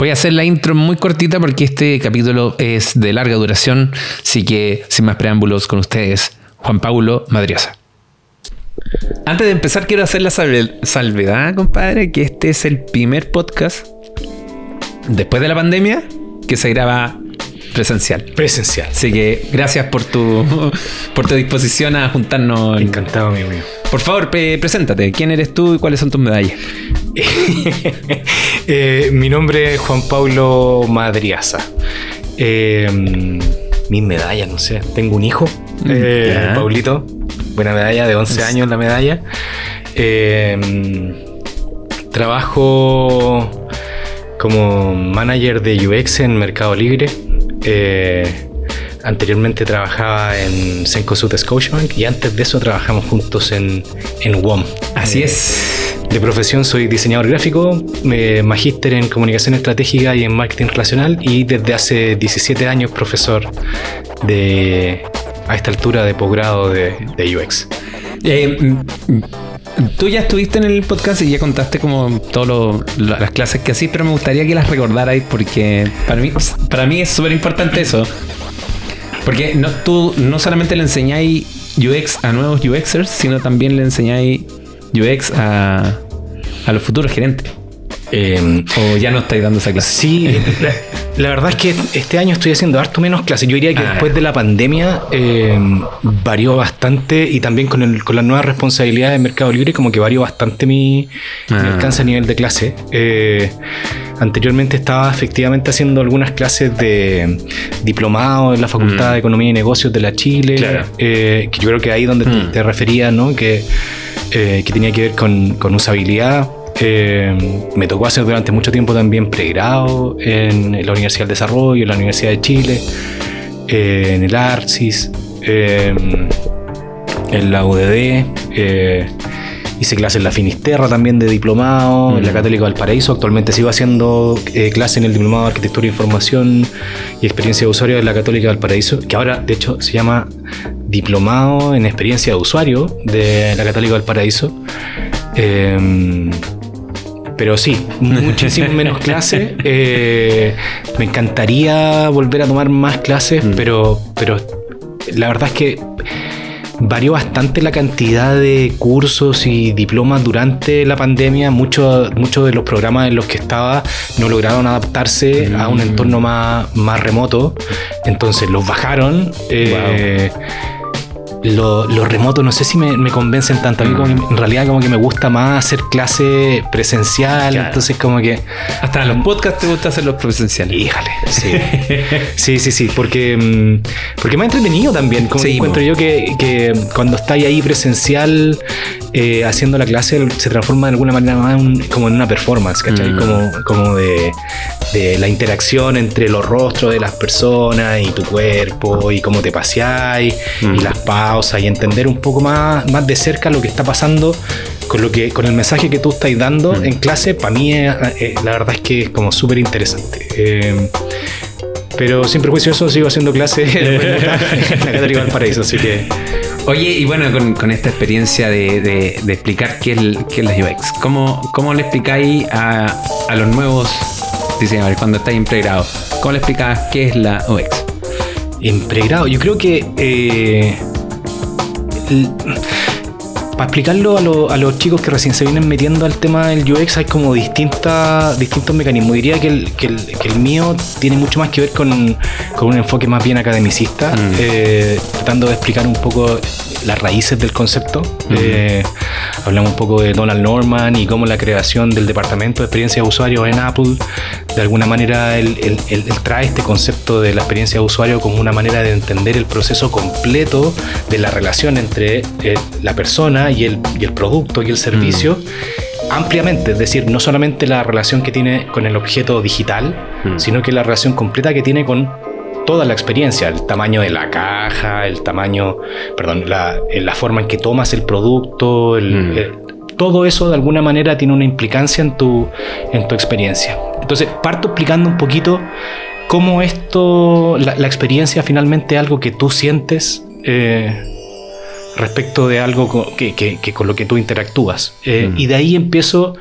Voy a hacer la intro muy cortita porque este capítulo es de larga duración, así que sin más preámbulos con ustedes, Juan Paulo Madriosa. Antes de empezar quiero hacer la salvedad, compadre, que este es el primer podcast después de la pandemia que se graba presencial. Presencial. Así que gracias por tu, por tu disposición a juntarnos. Encantado, amigo mío. Por favor, preséntate. ¿Quién eres tú y cuáles son tus medallas? Eh, mi nombre es Juan Pablo Madriaza. Eh, mis medallas, no sé. Tengo un hijo, mm, eh, Paulito. Buena medalla, de 11 años la medalla. trabajo como manager de UX en Mercado Libre. Anteriormente trabajaba en Cencosud Scotiabank y antes de eso trabajamos juntos en, en WOM. Así es. De profesión soy diseñador gráfico, magíster en comunicación estratégica y en marketing relacional y desde hace 17 años profesor de a esta altura de posgrado de, UX. Eh, tú ya estuviste en el podcast y ya contaste como todas las clases que hacís, pero me gustaría que las recordarais porque para mí, para mí es súper importante eso. Porque no, tú no solamente le enseñáis UX a nuevos UXers, sino también le enseñáis UX a, a los futuros gerentes. Em, ¿O ya no estáis dando esa clase? Sí, la, verdad es que este año estoy haciendo harto menos clases. Yo diría que ah. después de la pandemia em, varió bastante y también con, el, con las nuevas responsabilidades del Mercado Libre, como que varió bastante mi, ah. alcance a nivel de clase. Eh, anteriormente estaba efectivamente haciendo algunas clases de diplomado en la Facultad mm. de Economía y Negocios de la Chile, eh, que yo creo que ahí donde te, mm. refería, ¿no? Que, eh, que tenía que ver con, con usabilidad eh, me tocó hacer durante mucho tiempo también pregrado en, la Universidad del Desarrollo, en la Universidad de Chile, eh, en el ARCIS, eh, en la UDD. hice clases en la Finisterra también de diplomado, en la. Católica del Paraíso. Actualmente sigo haciendo clases en el diplomado de Arquitectura e Información y Experiencia de Usuario de la Católica del Paraíso, que ahora de hecho se llama Diplomado en Experiencia de Usuario de la Católica del Paraíso. Pero sí, muchísimo menos clases. Eh, me encantaría volver a tomar más clases, mm. pero, pero la verdad es que varió bastante la cantidad de cursos y diplomas durante la pandemia. Muchos muchos de los programas en los que estaba no lograron adaptarse a un mm. entorno más, más remoto. Entonces los bajaron. Eh, lo, remoto no sé si me, convencen tanto. A mí como en realidad como que me gusta más hacer clase presencial. Entonces como que... Hasta en los podcasts te gusta hacer los presenciales. Híjale, sí. sí, sí, sí. Porque, mm, porque me ha entretenido también. Como encuentro yo que, que cuando estáis ahí presencial eh, haciendo la clase se transforma de alguna manera más como en una performance, ¿cachai? Mm. Como, como de, de, la interacción entre los rostros de las personas y tu cuerpo y cómo te paseáis y mm. las y entender un poco más, más de cerca lo que está pasando con lo que con el mensaje que tú estás dando mm. en clase, para mí eh, eh, la verdad es que es como súper interesante. pero sin prejuicio eso sigo haciendo clase en la Católica del Paraíso, así que Oye, y bueno, con, esta experiencia de, explicar qué es, qué es la UX, ¿cómo, cómo le explicáis a, a los nuevos diseñadores cuando estáis en pregrado? ¿Cómo le explicáis qué es la UX? En pregrado, yo creo que eh, para explicarlo a, los chicos que recién se vienen metiendo al tema del UX hay como distintas, distintos mecanismos. Diría que el, que, el, mío tiene mucho más que ver con, un enfoque más bien academicista, mm. eh, tratando de explicar un poco las raíces del concepto. Eh, hablamos un poco de Donald Norman y cómo la creación del departamento de experiencia de usuario en Apple, de alguna manera, él, trae este concepto de la experiencia de usuario como una manera de entender el proceso completo de la relación entre eh, la persona y el, el, producto y el servicio. ampliamente, es decir, no solamente la relación que tiene con el objeto digital, sino que la relación completa que tiene con toda la experiencia, el tamaño de la caja, el tamaño, perdón, la, la forma en que tomas el producto, mm. eh, todo eso de alguna manera tiene una implicancia en tu, en tu experiencia. Entonces, parto explicando un poquito cómo esto, la, experiencia finalmente es algo que tú sientes eh, respecto de algo que, con lo que tú interactúas. Eh, mm. Y de ahí empiezo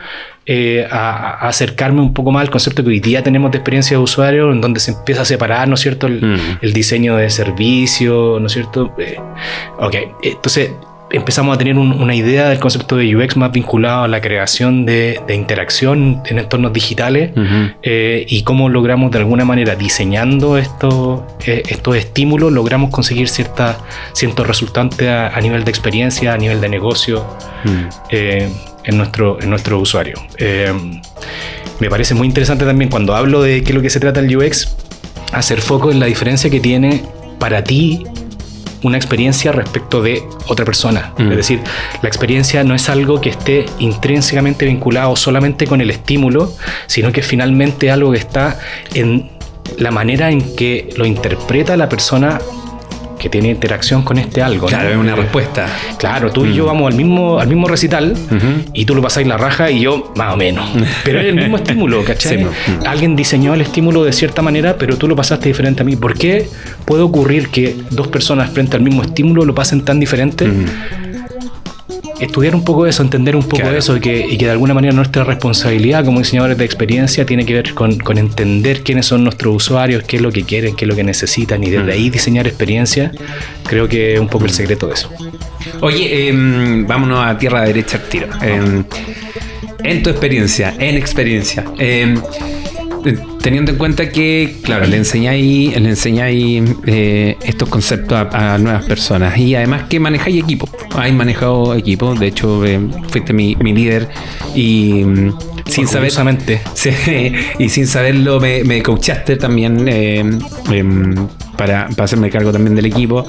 eh, a, a acercarme un poco más al concepto que hoy día tenemos de experiencia de usuario, en donde se empieza a separar, ¿no es cierto?, el, Mm. el diseño de servicio, ¿no es cierto? Eh, ok, entonces empezamos a tener un- una idea del concepto de UX más vinculado a la creación de, de interacción en entornos digitales eh, y cómo logramos de alguna manera diseñando estos, eh, estos estímulos, logramos conseguir cierta, ciertos resultantes a, a nivel de experiencia, a nivel de negocio eh, en, nuestro, en nuestro usuario. Eh, me parece muy interesante también cuando hablo de qué es lo que se trata el UX, hacer foco en la diferencia que tiene para ti una experiencia respecto de otra persona. Mm. Es decir, la experiencia no es algo que esté intrínsecamente vinculado solamente con el estímulo, sino que es finalmente algo que está en la manera en que lo interpreta la persona que tiene interacción con este algo. Claro, es una respuesta. Claro, tú y Mm. yo vamos al mismo, al mismo recital y tú lo pasáis la raja y yo más o menos. Pero es el mismo estímulo, ¿cachai? Sí, mm. Alguien diseñó el estímulo de cierta manera, pero tú lo pasaste diferente a mí. ¿Por qué puede ocurrir que dos personas frente al mismo estímulo lo pasen tan diferente? Estudiar un poco eso, entender un poco Claro. eso y que, y que de alguna manera nuestra responsabilidad como diseñadores de experiencia tiene que ver con, con entender quiénes son nuestros usuarios, qué es lo que quieren, qué es lo que necesitan y desde Mm. ahí diseñar experiencias. Creo que es un poco el secreto de eso. Oye, em, vámonos a tierra derecha al tiro. Em, en tu experiencia, en experiencia, eh, teniendo en cuenta que, claro, le enseñáis, le enseñáis eh, estos conceptos a, a nuevas personas y además que manejáis equipo. Hay manejado equipo, de hecho, eh, fuiste mi, mi líder y mm, sin saber. Sí, y sin saberlo me, me coachaste también eh, em, para, para hacerme cargo también del equipo.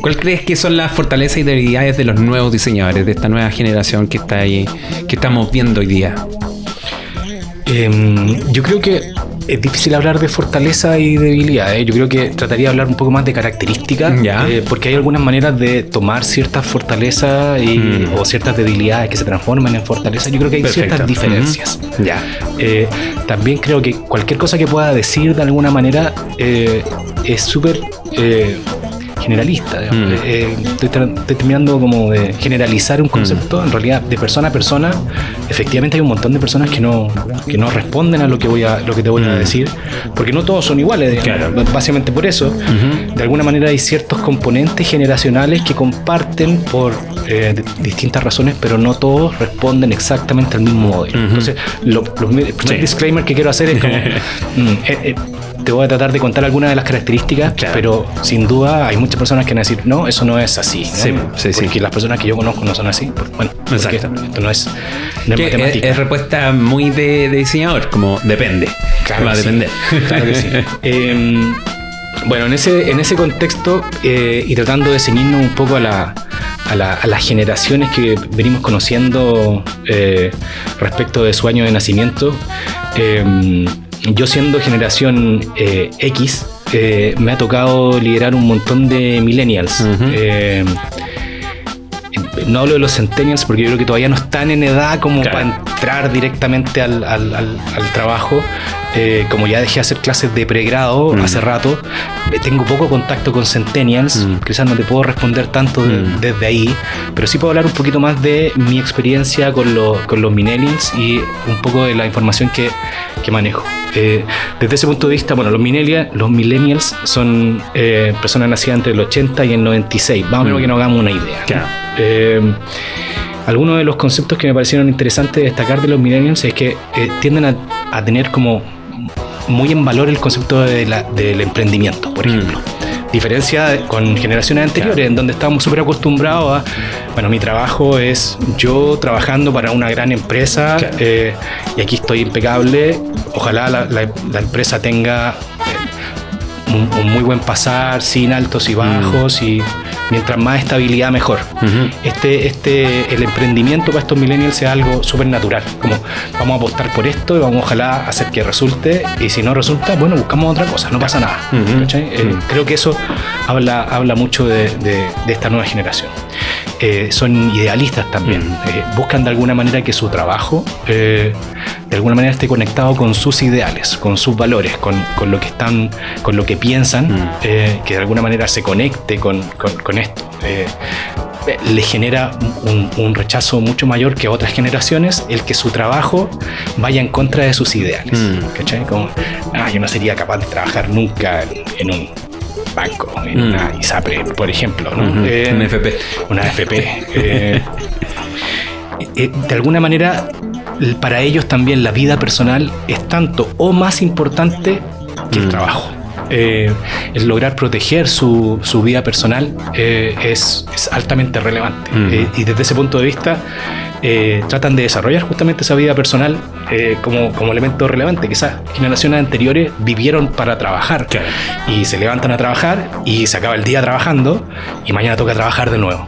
¿Cuál crees que son las fortalezas y debilidades de los nuevos diseñadores, de esta nueva generación que está ahí, que estamos viendo hoy día? Em, yo creo que es difícil hablar de fortaleza y debilidad. ¿eh? Yo creo que trataría de hablar un poco más de características, eh, porque hay algunas maneras de tomar ciertas fortalezas y- Mm. o ciertas debilidades que se transforman en fortalezas. Yo creo que hay Perfecto. ciertas diferencias. Ya. Eh, también creo que cualquier cosa que pueda decir de alguna manera eh, es súper eh, generalista. Mm. Eh, estoy, tra- estoy terminando como de generalizar un concepto. En realidad, de persona a persona, efectivamente hay un montón de personas que no, que no responden a lo que, voy a, lo que te voy a Mm. decir, porque no todos son iguales. Claro. Básicamente por eso, de alguna manera hay ciertos componentes generacionales que comparten por eh, distintas razones, pero no todos responden exactamente al mismo modelo. Entonces, lo, lo- el primer Sí. disclaimer que quiero hacer es como, mm, eh, eh, te voy a tratar de contar algunas de las características, Claro. pero sin duda hay muchas personas que van a decir, no, eso no es así. ¿no? Sí, sí, sí. Porque las personas que yo conozco no son así. Pues, bueno, Exacto. esto no es, no es es, matemática. es respuesta muy de, de diseñador, como depende. Claro Va a sí. depender. Claro que sí. Eh, bueno, en ese, en ese contexto eh, y tratando de ceñirnos un poco a, la, a, la- a las generaciones que venimos conociendo eh, respecto de su año de nacimiento, eh, yo siendo generación eh, X, eh, me ha tocado liderar un montón de millennials. No hablo de los centennials porque yo creo que todavía no están en edad como Claro. para entrar directamente al, al- al- al trabajo. Eh, como ya dejé de hacer clases de pregrado Mm. hace rato, eh, tengo poco contacto con centennials. Mm. Quizás no te puedo responder tanto de- Mm. desde ahí, pero sí puedo hablar un poquito más de mi experiencia con, los- con los millennials y un poco de la información que, que manejo. Eh, desde ese punto de vista, bueno, los millennials, los millennials son eh, personas nacidas entre el 80 y el 96, más o menos que nos hagamos una idea. ¿no? Eh, algunos de los conceptos que me parecieron interesantes de destacar de los millennials es que eh, tienden a, a tener como muy en valor el concepto de la- del emprendimiento, por Mm. ejemplo. Diferencia con generaciones anteriores, Claro. en donde estábamos súper acostumbrados a, bueno, mi trabajo es yo trabajando para una gran empresa Claro. eh, y aquí estoy impecable. Ojalá la, la- la empresa tenga un, un muy buen pasar, sin altos y bajos, y mientras más estabilidad, mejor este, este, el emprendimiento para estos millennials sea algo súper natural. Como vamos a apostar por esto y vamos ojalá hacer que resulte. Y si no resulta, bueno, buscamos otra cosa, no pasa nada. Eh, creo que eso habla, habla mucho de, de- de esta nueva generación. Eh, son idealistas también. Mm. Eh, buscan de alguna manera que su trabajo eh, de alguna manera esté conectado con sus ideales, con sus valores, con, con lo que están, con lo que piensan, Mm. eh, que de alguna manera se conecte con, con- con esto. Eh, le genera un, un rechazo mucho mayor que a otras generaciones el que su trabajo vaya en contra de sus ideales. Mm. ¿Cachai? Como, ah, yo no sería capaz de trabajar nunca en un banco, en Mm. una ISAPRE, por ejemplo. ¿no? Ujú, Eh, un FP. Una FP. eh, eh, de alguna manera, para ellos también la vida personal es tanto o más importante que el Mm. trabajo. Eh, el lograr proteger su, su vida personal eh, es, es altamente relevante. Mm. Eh, y desde ese punto de vista, eh, tratan de desarrollar justamente esa vida personal eh, como, como elemento relevante. Quizás generaciones anteriores vivieron para trabajar Claro. y se levantan a trabajar y se acaba el día trabajando y mañana toca trabajar de nuevo.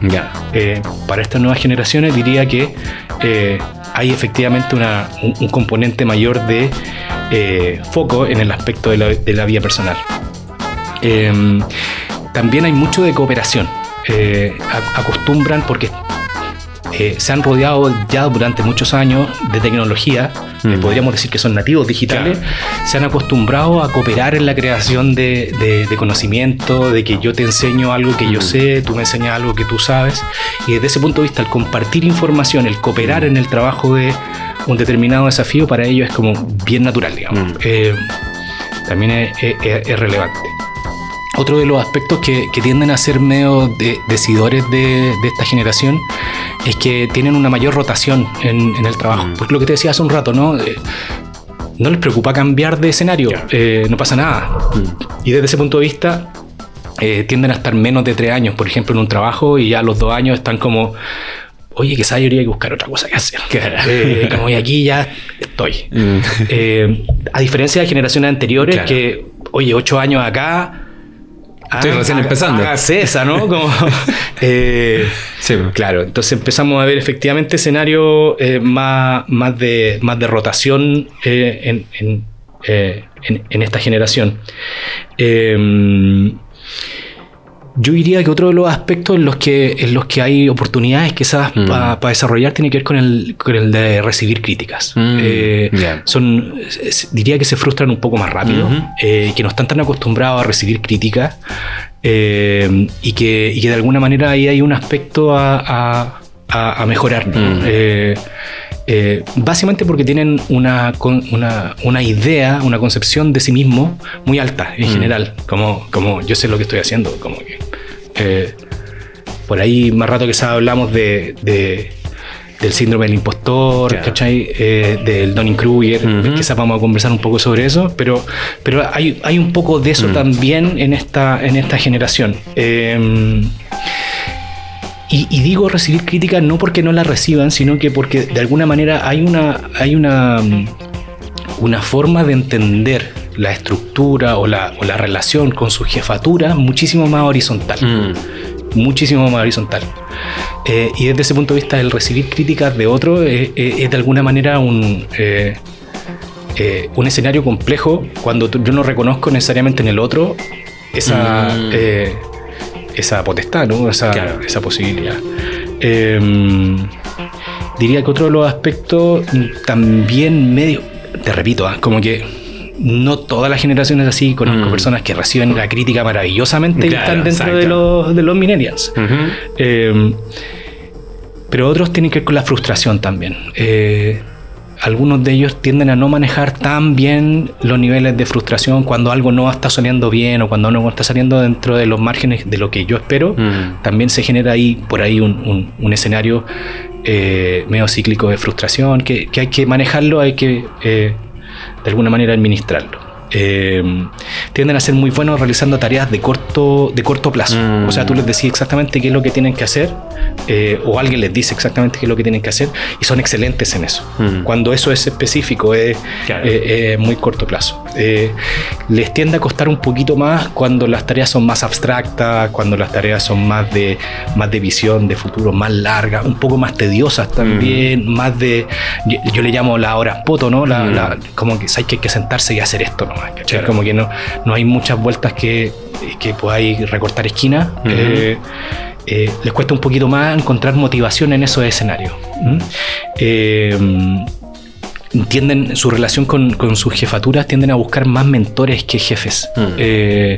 Eh, para estas nuevas generaciones diría que eh, hay efectivamente una- un, un componente mayor de foco en el aspecto de la, de la vida personal. Eh, también hay mucho de cooperación. Eh, acostumbran porque eh, se han rodeado ya durante muchos años de tecnología, eh, Mm. podríamos decir que son nativos digitales, se han acostumbrado a cooperar en la creación de, de- de conocimiento, de que yo te enseño algo que yo Mm. sé, tú me enseñas algo que tú sabes, y desde ese punto de vista, el compartir información, el cooperar en el trabajo de un determinado desafío, para ellos es como bien natural, digamos. Mm. Eh, también es, es- es- es relevante. Otro de los aspectos que, que tienden a ser medio de- decidores de, de esta generación es que tienen una mayor rotación en, en el trabajo. Mm. Porque lo que te decía hace un rato, ¿no? Eh, no les preocupa cambiar de escenario, eh, no pasa nada. Mm. Y desde ese punto de vista, eh, tienden a estar menos de tres años, por ejemplo, en un trabajo y ya a los dos años están como, oye, quizás yo que buscar otra cosa que hacer. Eh, como y aquí ya estoy. Mm. Eh, a diferencia de generaciones anteriores Claro. que, oye, ocho años acá. Estoy ah, recién empezando. esa, ¿no? Como, eh, Sí. claro, entonces empezamos a ver efectivamente escenarios eh, más, más, de, más de rotación eh, en, en, eh, en- en esta generación. Yo diría que otro de los aspectos en los que, en los que hay oportunidades quizás Mm. para desarrollar tiene que ver con el, con el de recibir críticas. Mm, Eh, son, diría que se frustran un poco más rápido, eh, que no están tan acostumbrados a recibir críticas eh, y, que, y que de alguna manera ahí hay un aspecto a, a- mejorar. Mm. Eh, eh, básicamente porque tienen una, una, una idea, una concepción de sí mismo muy alta en Mm. general, como, como yo sé lo que estoy haciendo, como que eh, por ahí más rato que hablamos de, de- del síndrome del impostor, Claro. ¿cachai? Eh, del Donning-Kruger, Ujú. quizás vamos a conversar un poco sobre eso, pero, pero hay, hay un poco de eso Mm. también en esta, en esta generación. Eh, y, y digo recibir críticas no porque no la reciban, sino que porque de alguna manera hay una, hay una, una forma de entender la estructura o la, o la relación con su jefatura muchísimo más horizontal Mm. muchísimo más horizontal. Eh, y desde ese punto de vista, el recibir críticas de otro eh, eh, es de alguna manera un, eh, eh, un escenario complejo cuando yo no reconozco necesariamente en el otro esa, Mm. esa potestad, ¿no? esa, Claro. esa posibilidad. Eh, diría que otro de los aspectos también medio, te repito, ah, como que no todas las generaciones así, conozco Mm. personas que reciben la crítica maravillosamente y están dentro de los, de los millennials. Eh, pero otros tienen que ver con la frustración también. Eh, algunos de ellos tienden a no manejar tan bien los niveles de frustración cuando algo no está saliendo bien o cuando no está saliendo dentro de los márgenes de lo que yo espero. Mm. También se genera ahí por ahí un, un- un escenario eh, medio cíclico de frustración que, que hay que manejarlo, hay que eh, de alguna manera administrarlo. Eh, tienden a ser muy buenos realizando tareas de corto, de corto plazo. Mm. O sea, tú les decís exactamente qué es lo que tienen que hacer, eh, o alguien les dice exactamente qué es lo que tienen que hacer, y son excelentes en eso. Mm. Cuando eso es específico, es Claro. eh, eh, muy corto plazo. Les tiende a costar un poquito más cuando las tareas son más abstractas, cuando las tareas son más de, más de visión, de futuro, más largas, un poco más tediosas también, más de, yo, yo le llamo las horas poto, ¿no? La, Mm. la- como que hay que, hay que sentarse y hacer esto nomás, Como que no, no hay muchas vueltas que, que podáis recortar esquinas. Eh, eh, les cuesta un poquito más encontrar motivación en esos escenarios. ¿m? Eh, tienden su relación con, con sus jefaturas tienden a buscar más mentores que jefes. Mm.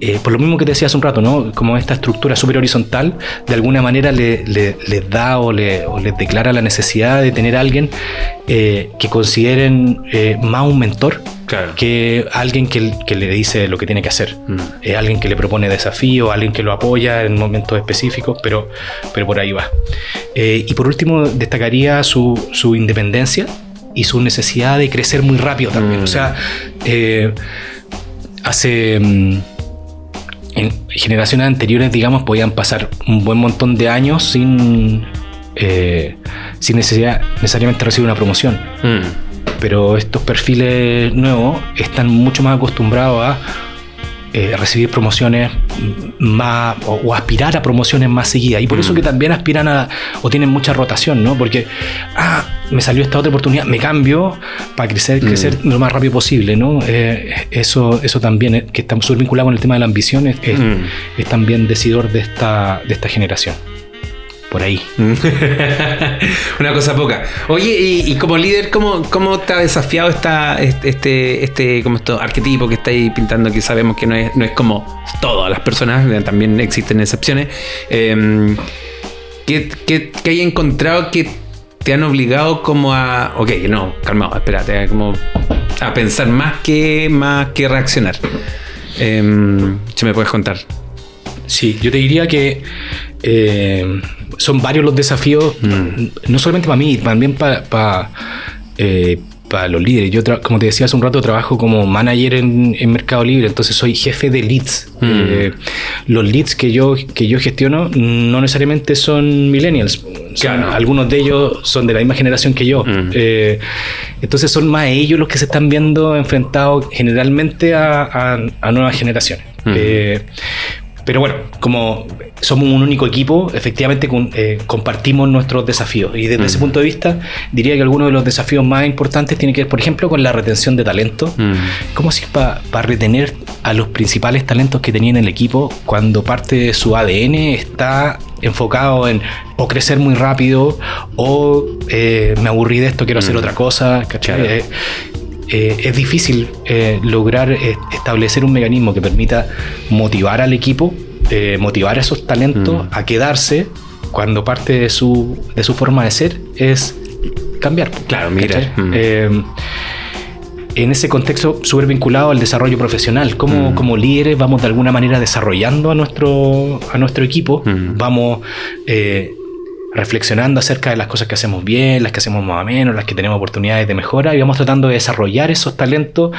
Eh, por lo mismo que te decía hace un rato, ¿no? Como esta estructura súper horizontal, de alguna manera le, le- les da o, le- o les declara la necesidad de tener a alguien eh, que consideren eh, más un mentor Claro. que alguien que, que le dice lo que tiene que hacer. Mm. Alguien que le propone desafío, alguien que lo apoya en momentos específicos, pero, pero por ahí va. Y por último, destacaría su, su independencia y su necesidad de crecer muy rápido también. Mm. O sea, hace... en generaciones anteriores, digamos, podían pasar un buen montón de años sin, eh, sin necesidad necesariamente recibir una promoción Mm. pero estos perfiles nuevos están mucho más acostumbrados a eh, recibir promociones más o, o aspirar a promociones más seguidas y por eso Mm. que también aspiran a o tienen mucha rotación, ¿no? Porque ah, me salió esta otra oportunidad, me cambio para crecer, Mm. lo más rápido posible, ¿no? Eh, eso, eso también eh, que está súper vinculado con el tema de la ambición es, es- Mm. es también decidor de esta, de esta generación. Por ahí. Una cosa poca. Oye, y, y como líder, ¿cómo, ¿cómo te ha desafiado esta, este, este, como esto, arquetipo que estáis pintando? Que sabemos que no es, no es como todas las personas, eh, también existen excepciones. Eh, ¿qué, qué, qué hay encontrado que te han obligado como a. Ok, no, calmado, espérate, a como a pensar más que, más que reaccionar? Eh, si me puedes contar. Sí, yo te diría que eh, son varios los desafíos, Mm. no solamente para mí, también para los líderes. Yo, como te decía hace un rato, trabajo como manager en, en Mercado Libre, entonces soy jefe de leads. Mm. Eh, los leads que yo, que yo gestiono no necesariamente son millennials. Son- Claro. Algunos de ellos son de la misma generación que yo. Mm. Eh, entonces son más ellos los que se están viendo enfrentados generalmente a, a- a nuevas generaciones. Mm. Eh, pero bueno, como somos un único equipo, efectivamente con- eh, compartimos nuestros desafíos. Y desde ese Mm. punto de vista, diría que algunos de los desafíos más importantes tienen que ver, por ejemplo, con la retención de talento. Mm. ¿Cómo haces para retener a los principales talentos que tenía en el equipo cuando parte de su ADN está enfocado en o crecer muy rápido o eh, me aburrí de esto, quiero hacer Mm. otra cosa? ¿cachai? Claro. Eh, eh, es difícil eh, lograr eh, establecer un mecanismo que permita motivar al equipo, eh, motivar a esos talentos Mm. a quedarse cuando parte de su, de su forma de ser es cambiar. Claro, mira. Mm. Eh, en ese contexto súper vinculado al desarrollo profesional. Como, Mm. como líderes vamos de alguna manera desarrollando a nuestro, a nuestro equipo, vamos eh, reflexionando acerca de las cosas que hacemos bien, las que hacemos más o menos, las que tenemos oportunidades de mejora y vamos tratando de desarrollar esos talentos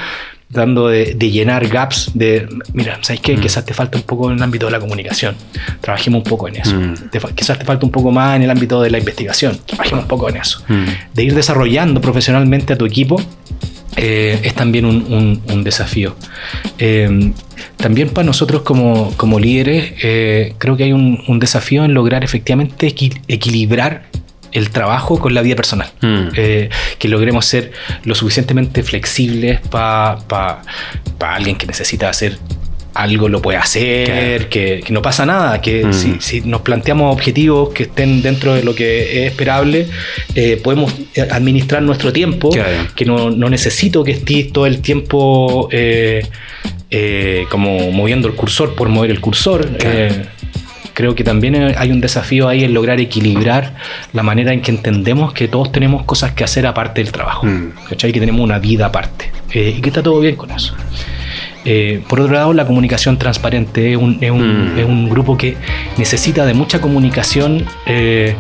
tratando de, de llenar gaps de, mira, ¿sabes qué? Mm. Quizás te falta un poco en el ámbito de la comunicación. Trabajemos un poco en eso. Mm. Te quizás te falta un poco más en el ámbito de la investigación. Trabajemos un poco en eso Mm. de ir desarrollando profesionalmente a tu equipo eh, es también un, un- un desafío. Eh, también para nosotros como, como líderes eh, creo que hay un, un desafío en lograr efectivamente equi- equilibrar el trabajo con la vida personal. Mm. Eh, que logremos ser lo suficientemente flexibles para alguien que necesita hacer algo lo puede hacer, que, que no pasa nada, que Mm. si, si nos planteamos objetivos que estén dentro de lo que es esperable, eh, podemos eh, administrar nuestro tiempo, que no, no necesito que estés todo el tiempo eh, como moviendo el cursor por mover el cursor. Creo que también hay un desafío ahí en lograr equilibrar la manera en que entendemos que todos tenemos cosas que hacer aparte del trabajo. Mm. ¿cachai? Que tenemos una vida aparte. eh, y que está todo bien con eso. Eh, por otro lado, la comunicación transparente es un, es un- Mm. es un grupo que necesita de mucha comunicación eh,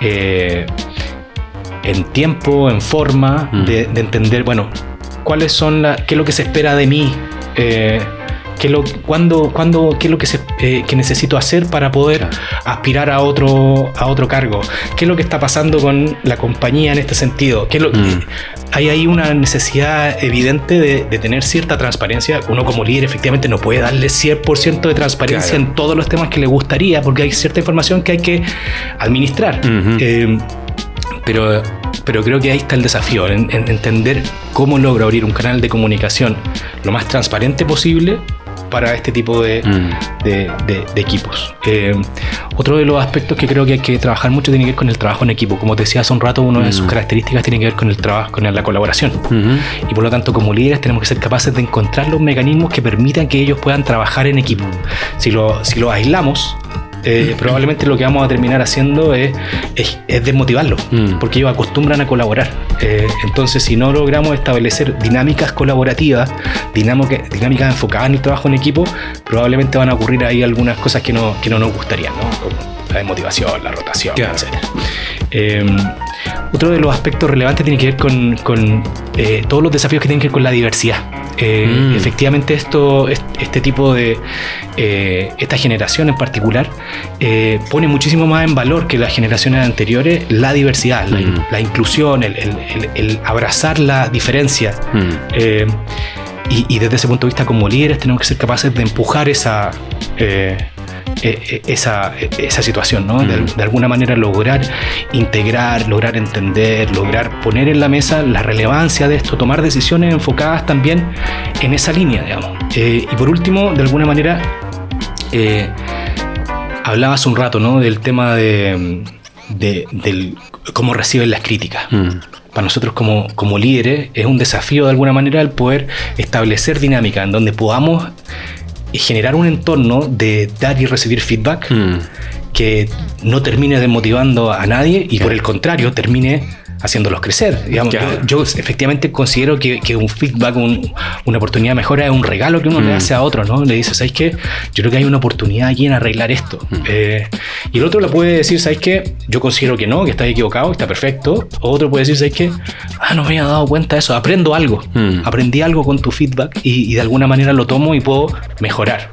eh, en tiempo, en forma, Mm. de, de entender, bueno, cuáles son la, qué es lo que se espera de mí, eh, qué, lo, cuándo, cuándo- qué es lo que, se, eh, que necesito hacer para poder Claro. aspirar a otro, a otro cargo, qué es lo que está pasando con la compañía en este sentido, qué es lo, Mm. hay ahí una necesidad evidente de, de tener cierta transparencia. Uno como líder efectivamente no puede darle 100% de transparencia Claro. en todos los temas que le gustaría, porque hay cierta información que hay que administrar. Eh, pero, pero creo que ahí está el desafío, en, en entender cómo logro abrir un canal de comunicación lo más transparente posible para este tipo de, Mm. de- de- de equipos. Eh, otro de los aspectos que creo que hay que trabajar mucho tiene que ver con el trabajo en equipo. Como te decía hace un rato, una de sus Mm. características tiene que ver con el trabajo, con la colaboración. Ujú. Y por lo tanto, como líderes, tenemos que ser capaces de encontrar los mecanismos que permitan que ellos puedan trabajar en equipo. Si lo, si lo aislamos, eh, probablemente lo que vamos a terminar haciendo es, es, es desmotivarlos, Mm. porque ellos acostumbran a colaborar. Eh, entonces, si no logramos establecer dinámicas colaborativas, dinámica- dinámicas enfocadas en el trabajo en equipo, probablemente van a ocurrir ahí algunas cosas que no, que no nos gustarían, ¿no? Como la desmotivación, la rotación, Claro. etc. Eh, otro de los aspectos relevantes tiene que ver con, con, eh, todos los desafíos que tienen que ver con la diversidad. Eh, Mm. Efectivamente, esto, est- este tipo de. eh, esta generación en particular eh, pone muchísimo más en valor que las generaciones anteriores la diversidad, la, Mm. la inclusión, el, el- el- el abrazar la diferencia. Mm. Y, y desde ese punto de vista, como líderes, tenemos que ser capaces de empujar esa, eh, eh, esa, esa situación, ¿no? De, de alguna manera lograr integrar, lograr entender, lograr poner en la mesa la relevancia de esto, tomar decisiones enfocadas también en esa línea, digamos. Eh, y por último, de alguna manera, eh, hablaba hace un rato, ¿no? Del tema de, de- del cómo reciben las críticas Mm. para nosotros como, como líderes es un desafío de alguna manera el poder establecer dinámica en donde podamos generar un entorno de dar y recibir feedback Mm. que no termine desmotivando a nadie y por el contrario termine haciéndolos crecer. Digamos, yo, yo efectivamente considero que, que un feedback, un- una oportunidad de mejora es un regalo que uno le Mm. hace a otro, ¿no? Le dice, ¿sabes qué? Yo creo que hay una oportunidad aquí en arreglar esto. Mm. Eh, y el otro le puede decir, ¿sabes qué? Yo considero que no, que está equivocado, está perfecto. O otro puede decir, ¿sabes qué? Ah, no me había dado cuenta de eso, aprendo algo. Mm. Aprendí algo con tu feedback y, y de alguna manera lo tomo y puedo mejorar.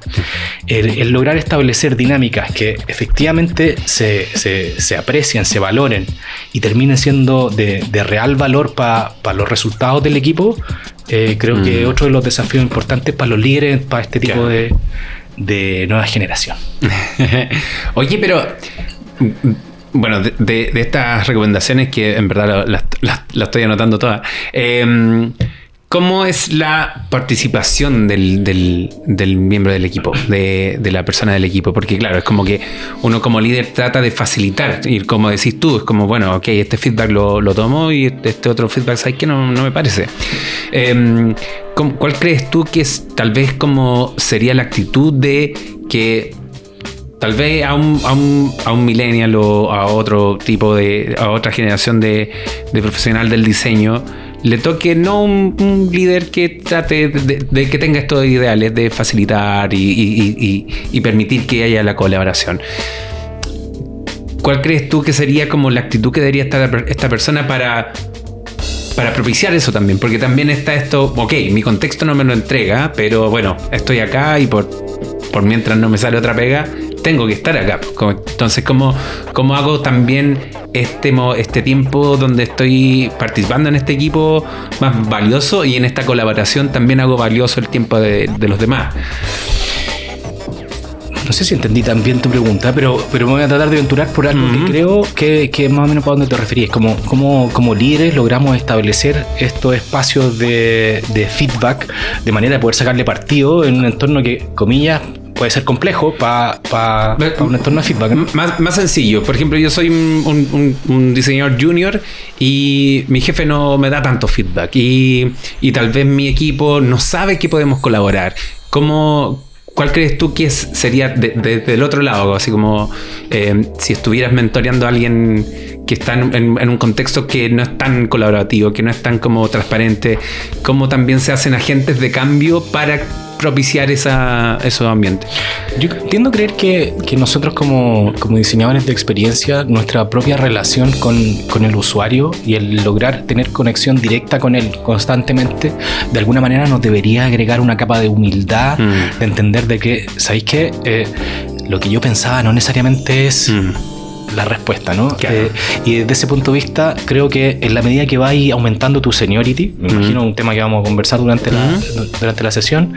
El, el lograr establecer dinámicas que efectivamente se, se- se aprecian, se valoren y terminen siendo de, de real valor para los resultados del equipo, eh, creo que Mm. es otro de los desafíos importantes para los líderes, para este tipo Claro. de, de nueva generación. Oye, pero. mm, Bueno, de, estas recomendaciones que en verdad la- las las- las estoy anotando todas. eh, ¿Cómo es la participación del, del- miembro del equipo, de, la persona del equipo? Porque claro, es como que uno como líder trata de facilitar, y como decís tú, es como, bueno, ok, este feedback lo, lo tomo y este otro feedback, ¿sabes que no, no me parece? ¿cómo- ¿Cuál crees tú que es tal vez como sería la actitud de que tal vez a un, a un, a un millennial o a otro tipo de, a otra generación de, de profesional del diseño, le toque no un, líder que trate de, que tenga estos ideales de facilitar y, permitir que haya la colaboración. ¿Cuál crees tú que sería como la actitud que debería estar esta persona para, para propiciar eso también? Porque también está esto, ok, mi contexto no me lo entrega, pero bueno, estoy acá y por, por mientras no me sale otra pega, tengo que estar acá. Entonces, ¿cómo, cómo hago también este, este tiempo donde estoy participando en este equipo más valioso y en esta colaboración también hago valioso el tiempo de, de los demás? No sé si entendí tan bien tu pregunta, pero, pero me voy a tratar de aventurar por algo que creo que, que más o menos para dónde te referís. Como, como, como líderes logramos establecer estos espacios de, de feedback de manera de poder sacarle partido en un entorno que, comillas, puede ser complejo para un entorno de feedback. ¿no? Más, más sencillo. Por ejemplo, yo soy un, un- un- diseñador junior y mi jefe no me da tanto feedback. Y, y tal vez mi equipo no sabe que podemos colaborar. ¿Cómo, ¿Cuál crees tú que es, sería de- de- del otro lado? Así como eh, si estuvieras mentoreando a alguien que está en, en- en un contexto que no es tan colaborativo, que no es tan como transparente, ¿cómo también se hacen agentes de cambio para propiciar esa, esos ambientes? Yo tiendo a creer que, que nosotros como, como diseñadores de experiencia, nuestra propia relación con, con el usuario y el lograr tener conexión directa con él constantemente, de alguna manera nos debería agregar una capa de humildad, Mm. de entender de que, ¿sabéis qué? Eh, lo que yo pensaba no necesariamente es Mm. La respuesta, ¿no? Claro. Eh, y desde ese punto de vista, creo que en la medida que vais aumentando tu seniority, me imagino un tema que vamos a conversar durante, la, durante la sesión,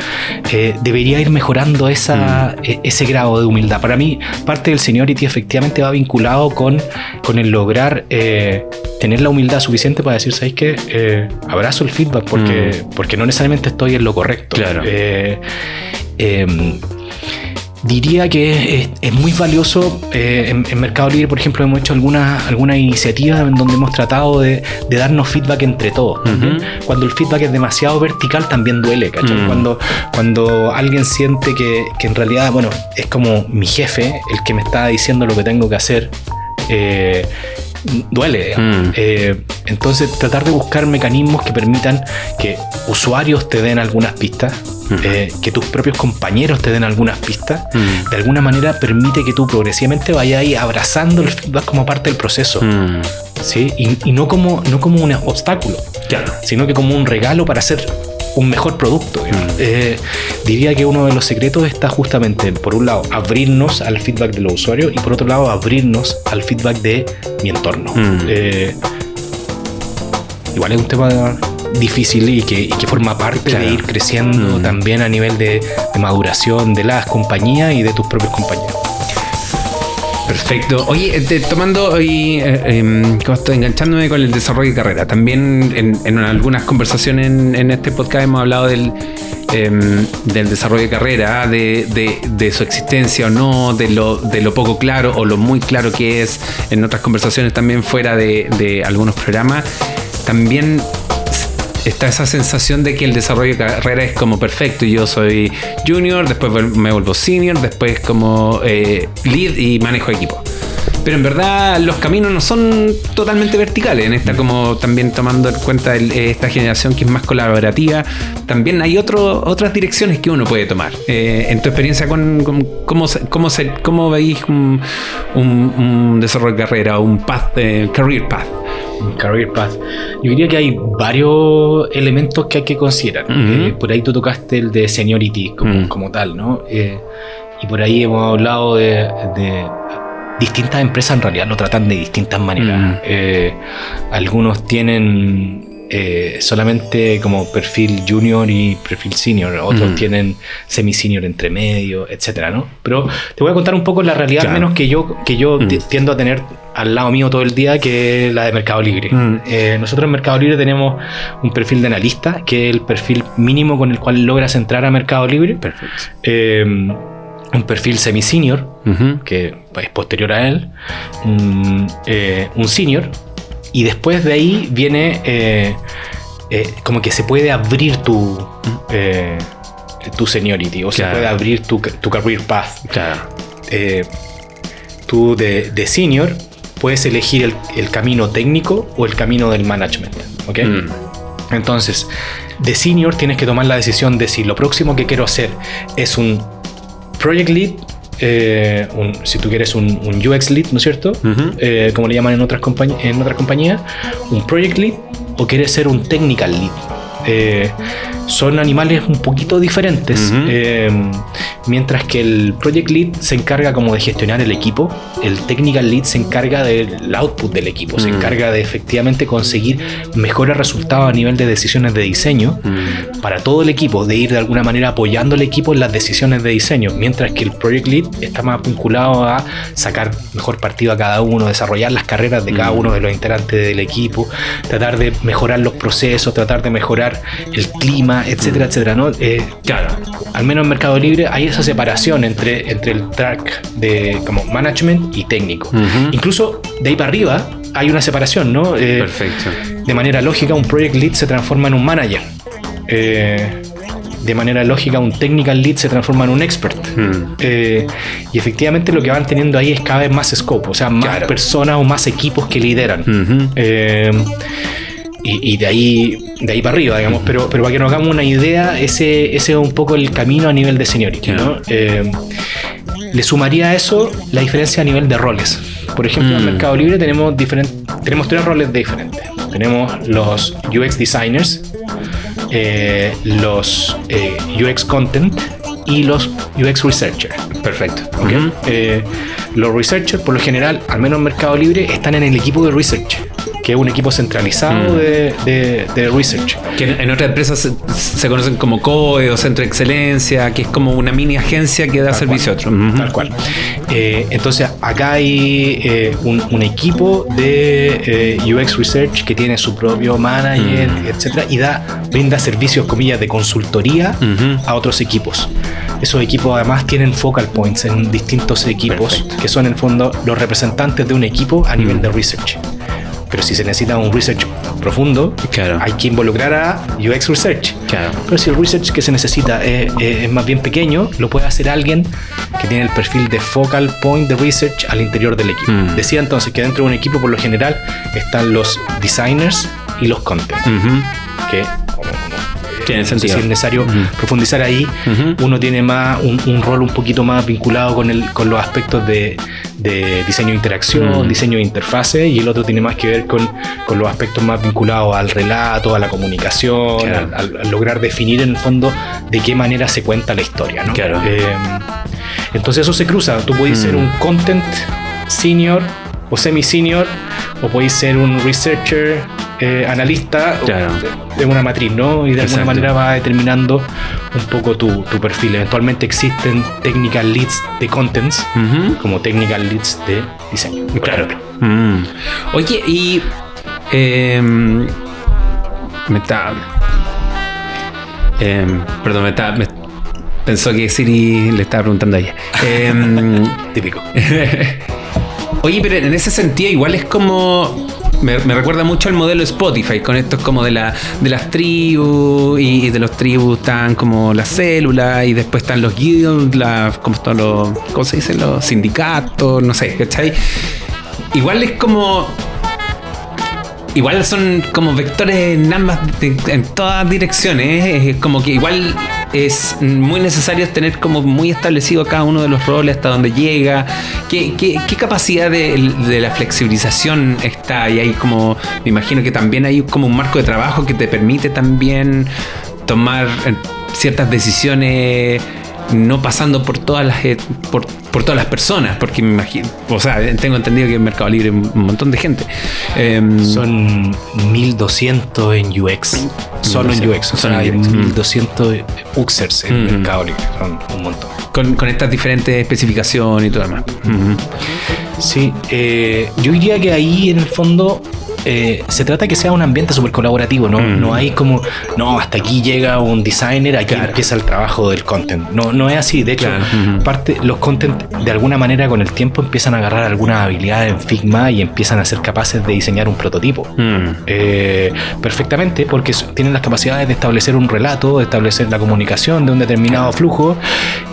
eh, debería ir mejorando esa, e- ese grado de humildad. Para mí, parte del seniority efectivamente va vinculado con, con el lograr eh, tener la humildad suficiente para decir, ¿sabéis qué? Eh, abrazo el feedback porque, porque no necesariamente estoy en lo correcto. Claro. Eh, em, diría que es, es muy valioso. eh, en, en Mercado Libre, por ejemplo, hemos hecho algunas algunas iniciativas en donde hemos tratado de, de darnos feedback entre todos. ¿ok? Cuando el feedback es demasiado vertical, también duele, ¿cachai? Mm. Cuando, cuando alguien siente que, que en realidad, bueno, es como mi jefe el que me está diciendo lo que tengo que hacer. eh, duele. Mm. Eh, entonces, tratar de buscar mecanismos que permitan que usuarios te den algunas pistas, eh, que tus propios compañeros te den algunas pistas, Mm. de alguna manera permite que tú progresivamente vayas ahí abrazando el feedback como parte del proceso, Mm. ¿sí? Y, y no, como, no como un obstáculo, Claro. sino que como un regalo para hacer un mejor producto. Mm. Eh, diría que uno de los secretos está justamente, por un lado, abrirnos al feedback de los usuarios y por otro lado, abrirnos al feedback de mi entorno. Mm. Eh, igual es un tema difícil y que, y que forma parte Claro. de ir creciendo Mm. también a nivel de, de maduración de las compañías y de tus propios compañeros. Perfecto. Oye, este, tomando y eh, em, ¿cómo estoy? enganchándome con el desarrollo de carrera. También en, en algunas conversaciones en, en este podcast hemos hablado del, em, del desarrollo de carrera, de, de- de su existencia o no, de lo, de lo poco claro o lo muy claro que es. En otras conversaciones también fuera de, de algunos programas. También está esa sensación de que el desarrollo de carrera es como perfecto. Yo soy junior, después me vuelvo senior, después como eh, lead y manejo equipo. Pero en verdad los caminos no son totalmente verticales. En esta, como también tomando en cuenta el- esta generación que es más colaborativa, también hay otro, otras direcciones que uno puede tomar. Eh, en tu experiencia, con, con- cómo, cómo, se- cómo veis un, un- un desarrollo de carrera, un path, eh, career path? Career Path. Yo diría que hay varios elementos que hay que considerar. Eh, por ahí tú tocaste el de seniority como, Mm. como tal, ¿no? Eh, y por ahí hemos hablado de, de distintas empresas en realidad lo tratan de distintas maneras. Mm. Eh, algunos tienen eh, solamente como perfil junior y perfil senior, otros Mm. tienen semi-senior entre medio, etcétera, ¿no? Pero te voy a contar un poco la realidad, al Claro. menos que yo, que yo Mm. ti- tiendo a tener al lado mío todo el día, que es la de Mercado Libre. Mm. Eh, nosotros en Mercado Libre tenemos un perfil de analista, que es el perfil mínimo con el cual logras entrar a Mercado Libre. Perfecto. Eh, un perfil semi-senior, que es posterior a él, un, eh, un senior, y después de ahí viene eh, eh, como que se puede abrir tu, tu seniority, o se puede abrir tu, tu career path. Claro. Tú de, de senior puedes elegir el, el camino técnico o el camino del management. ¿ok? Mm. Entonces, de senior tienes que tomar la decisión de si lo próximo que quiero hacer es un project lead, eh, un- si tú quieres un, un UX lead, ¿no es cierto? Eh, como le llaman en otras, en otras compañías, un project lead o quieres ser un technical lead. Eh, son animales un poquito diferentes. Eh, mientras que el project lead se encarga como de gestionar el equipo, el technical lead se encarga del output del equipo, se Mm. encarga de efectivamente conseguir mejores resultados a nivel de decisiones de diseño Mm. para todo el equipo, de ir de alguna manera apoyando al equipo en las decisiones de diseño, mientras que el project lead está más vinculado a sacar mejor partido a cada uno, desarrollar las carreras de cada Mm. uno de los integrantes del equipo, tratar de mejorar los procesos, tratar de mejorar el clima, etcétera, etcétera, ¿no? Eh, Claro. al menos en Mercado Libre hay esa separación entre, entre el track de como management y técnico. Incluso de ahí para arriba hay una separación, ¿no? Eh, Perfecto. de manera lógica, un project lead se transforma en un manager. Eh, de manera lógica, un technical lead se transforma en un expert. Mm. Eh, y efectivamente lo que van teniendo ahí es cada vez más scope, o sea, más Claro. personas o más equipos que lideran. Eh, y, y de ahí de ahí para arriba, digamos, pero, pero para que nos hagamos una idea, ese, ese es un poco el camino a nivel de seniority. ¿no? Eh, le sumaría a eso la diferencia a nivel de roles. Por ejemplo, en Mm. Mercado Libre tenemos, tenemos tres roles diferentes. Tenemos los UX designers, eh, los eh, UX content y los UX researchers. Perfecto. Eh, los researchers, por lo general, al menos en Mercado Libre, están en el equipo de research, que es un equipo centralizado Mm. de, de- de research. Que en, en otras empresas se, se conocen como COE o Centro de Excelencia, que es como una mini agencia que da servicio a otro. Tal cual. Eh, entonces, acá hay eh, un, un equipo de eh, UX Research que tiene su propio manager, Mm. etcétera, y da, brinda servicios, comillas, de consultoría a otros equipos. Esos equipos además tienen focal points en distintos equipos, Perfecto. que son en el fondo los representantes de un equipo a nivel Mm. de research. Pero si se necesita un research profundo, Claro. hay que involucrar a UX Research. Claro. Pero si el research que se necesita es, es- más bien pequeño, lo puede hacer alguien que tiene el perfil de focal point de research al interior del equipo. Mm. Decía entonces que dentro de un equipo, por lo general, están los designers y los content. Que Tiene sentido. si es necesario profundizar ahí. Uno tiene más un, un rol un poquito más vinculado con, el, con los aspectos de, de diseño de interacción, diseño de interfase, y el otro tiene más que ver con, con los aspectos más vinculados al relato, a la comunicación, Claro. al, lograr definir en el fondo de qué manera se cuenta la historia. ¿no? Claro. Eh, entonces eso se cruza. Tú puedes ser un content senior o semi-senior, o podéis ser un researcher, eh, analista, Claro. de, de una matriz, ¿no? Y de alguna manera va determinando un poco tu, tu perfil. Eventualmente existen technical leads de contents como technical leads de diseño. Claro. Mm. Oye, y. em, me está. em, perdón, me está. me- pensó que Siri le estaba preguntando a ella. Em, Típico. Oye, pero en ese sentido, igual es como. Me, recuerda mucho al modelo Spotify, con esto es como de, la, de las tribus, y, de los tribus están como las células, y después están los guilds, como están los. ¿Cómo se dicen? Los sindicatos, no sé, ¿cachai? Igual es como. Igual son como vectores en ambas, en todas direcciones. Es como que igual es muy necesario tener como muy establecido cada uno de los roles hasta donde llega. ¿Qué, qué- qué capacidad de, de la flexibilización está? Y hay como, me imagino que también hay como un marco de trabajo que te permite también tomar eh, ciertas decisiones no pasando por todas las eh, por, por todas las personas porque me imagino o sea tengo entendido que en Mercado Libre hay un montón de gente Em, Son 1200 en UX. Solo en 1200, UX. O solo sea, hay en UX. 1200 UXers en. Mercado Libre. Son un montón. con, con estas diferentes especificaciones y todo lo demás. Sí, eh, yo diría que ahí en el fondo eh, se trata que sea un ambiente súper colaborativo, ¿no? Mm. No hay como, no, hasta aquí llega un designer, aquí Claro. empieza el trabajo del content. No, no es así. De hecho, Claro. Parte, los content de alguna manera con el tiempo empiezan a agarrar algunas habilidades en Figma y empiezan a ser capaces de diseñar un prototipo. Mm. Eh, perfectamente porque tienen las capacidades de establecer un relato, de establecer la comunicación de un determinado flujo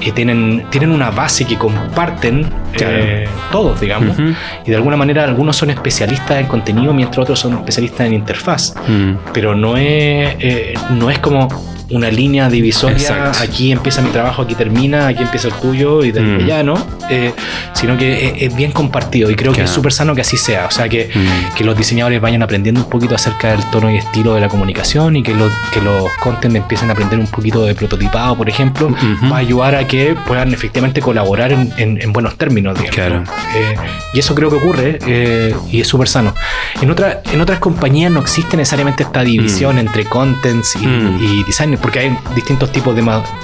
y tienen, tienen una base que comparten Claro. eh, todos, digamos. Y de alguna manera algunos son especialistas en contenido mientras otros son especialistas en interfaz. Mm. Pero no es, eh, no es como una línea divisoria, Exacto. aquí empieza mi trabajo, aquí termina, aquí empieza el tuyo y de Mm. allá, ¿no? Eh, sino que es, es bien compartido y creo que es súper sano que así sea. O sea, que, Mm. que los diseñadores vayan aprendiendo un poquito acerca del tono y estilo de la comunicación y que, los que los content empiecen a aprender un poquito de prototipado, por ejemplo, Ujú. va a ayudar a que puedan efectivamente colaborar en, en- en buenos términos, digamos. Claro. Eh, y eso creo que ocurre eh, y es súper sano. En, otra, en otras compañías no existe necesariamente esta división entre contents y, Mm. y designers, porque hay distintos tipos de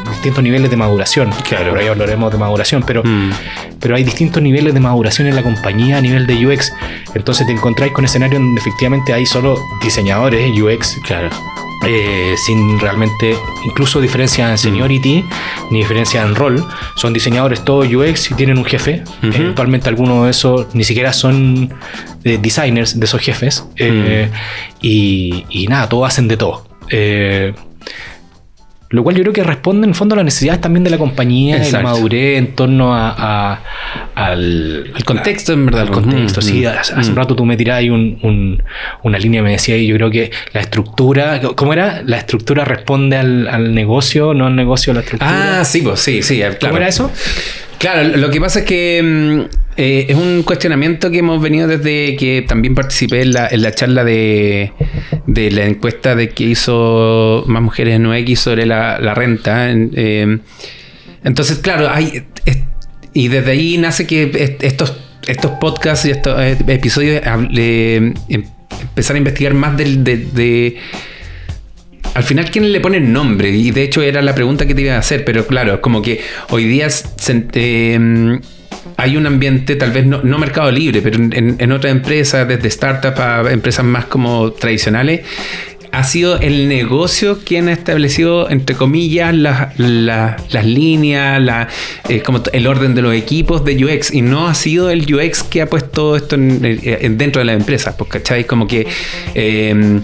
distintos niveles de maduración. Claro. Por ahí hablaremos de maduración, pero, Mm. pero hay distintos niveles de maduración en la compañía a nivel de UX. Entonces te encontráis con escenarios donde efectivamente hay solo diseñadores UX Claro. eh, sin realmente incluso diferencia en seniority ni diferencia en rol. Son diseñadores todos UX y tienen un jefe. Ujú. Eventualmente algunos de esos ni siquiera son eh, designers de esos jefes. Eh, y, y nada, todos hacen de todo. Lo cual yo creo que responde en el fondo a las necesidades también de la compañía y la Exacto. madurez en torno a, a- al, contexto, en verdad. al contexto, Mm, sí. mm, Hace, un mm. rato tú me tirás ahí un- un- una línea y me decía, y yo creo que la estructura, ¿cómo era? La estructura responde al, al negocio, no al negocio a la estructura. Ah, sí, pues sí, sí. Claro. ¿Cómo era eso? Claro, lo que pasa es que mm, eh, es un cuestionamiento que hemos venido desde que también participé en la, en la charla de, de la encuesta de que hizo Más Mujeres en UX sobre la, renta. En, eh, entonces, claro, hay. y desde ahí nace que est- estos, podcasts y estos eh, episodios em- empezar a investigar más del, de, Al final, ¿quién le pone el nombre? Y de hecho era la pregunta que te iba a hacer, pero claro, es como que hoy día eh, hay un ambiente, tal vez no, mercado libre, pero en, en otras empresas, desde startups a empresas más como tradicionales, ha sido el negocio quien ha establecido, entre comillas, las, las- líneas, la, eh, como el orden de los equipos de UX, y no ha sido el UX que ha puesto esto en- en- dentro de la empresa, pues, ¿cachai? Como que eh,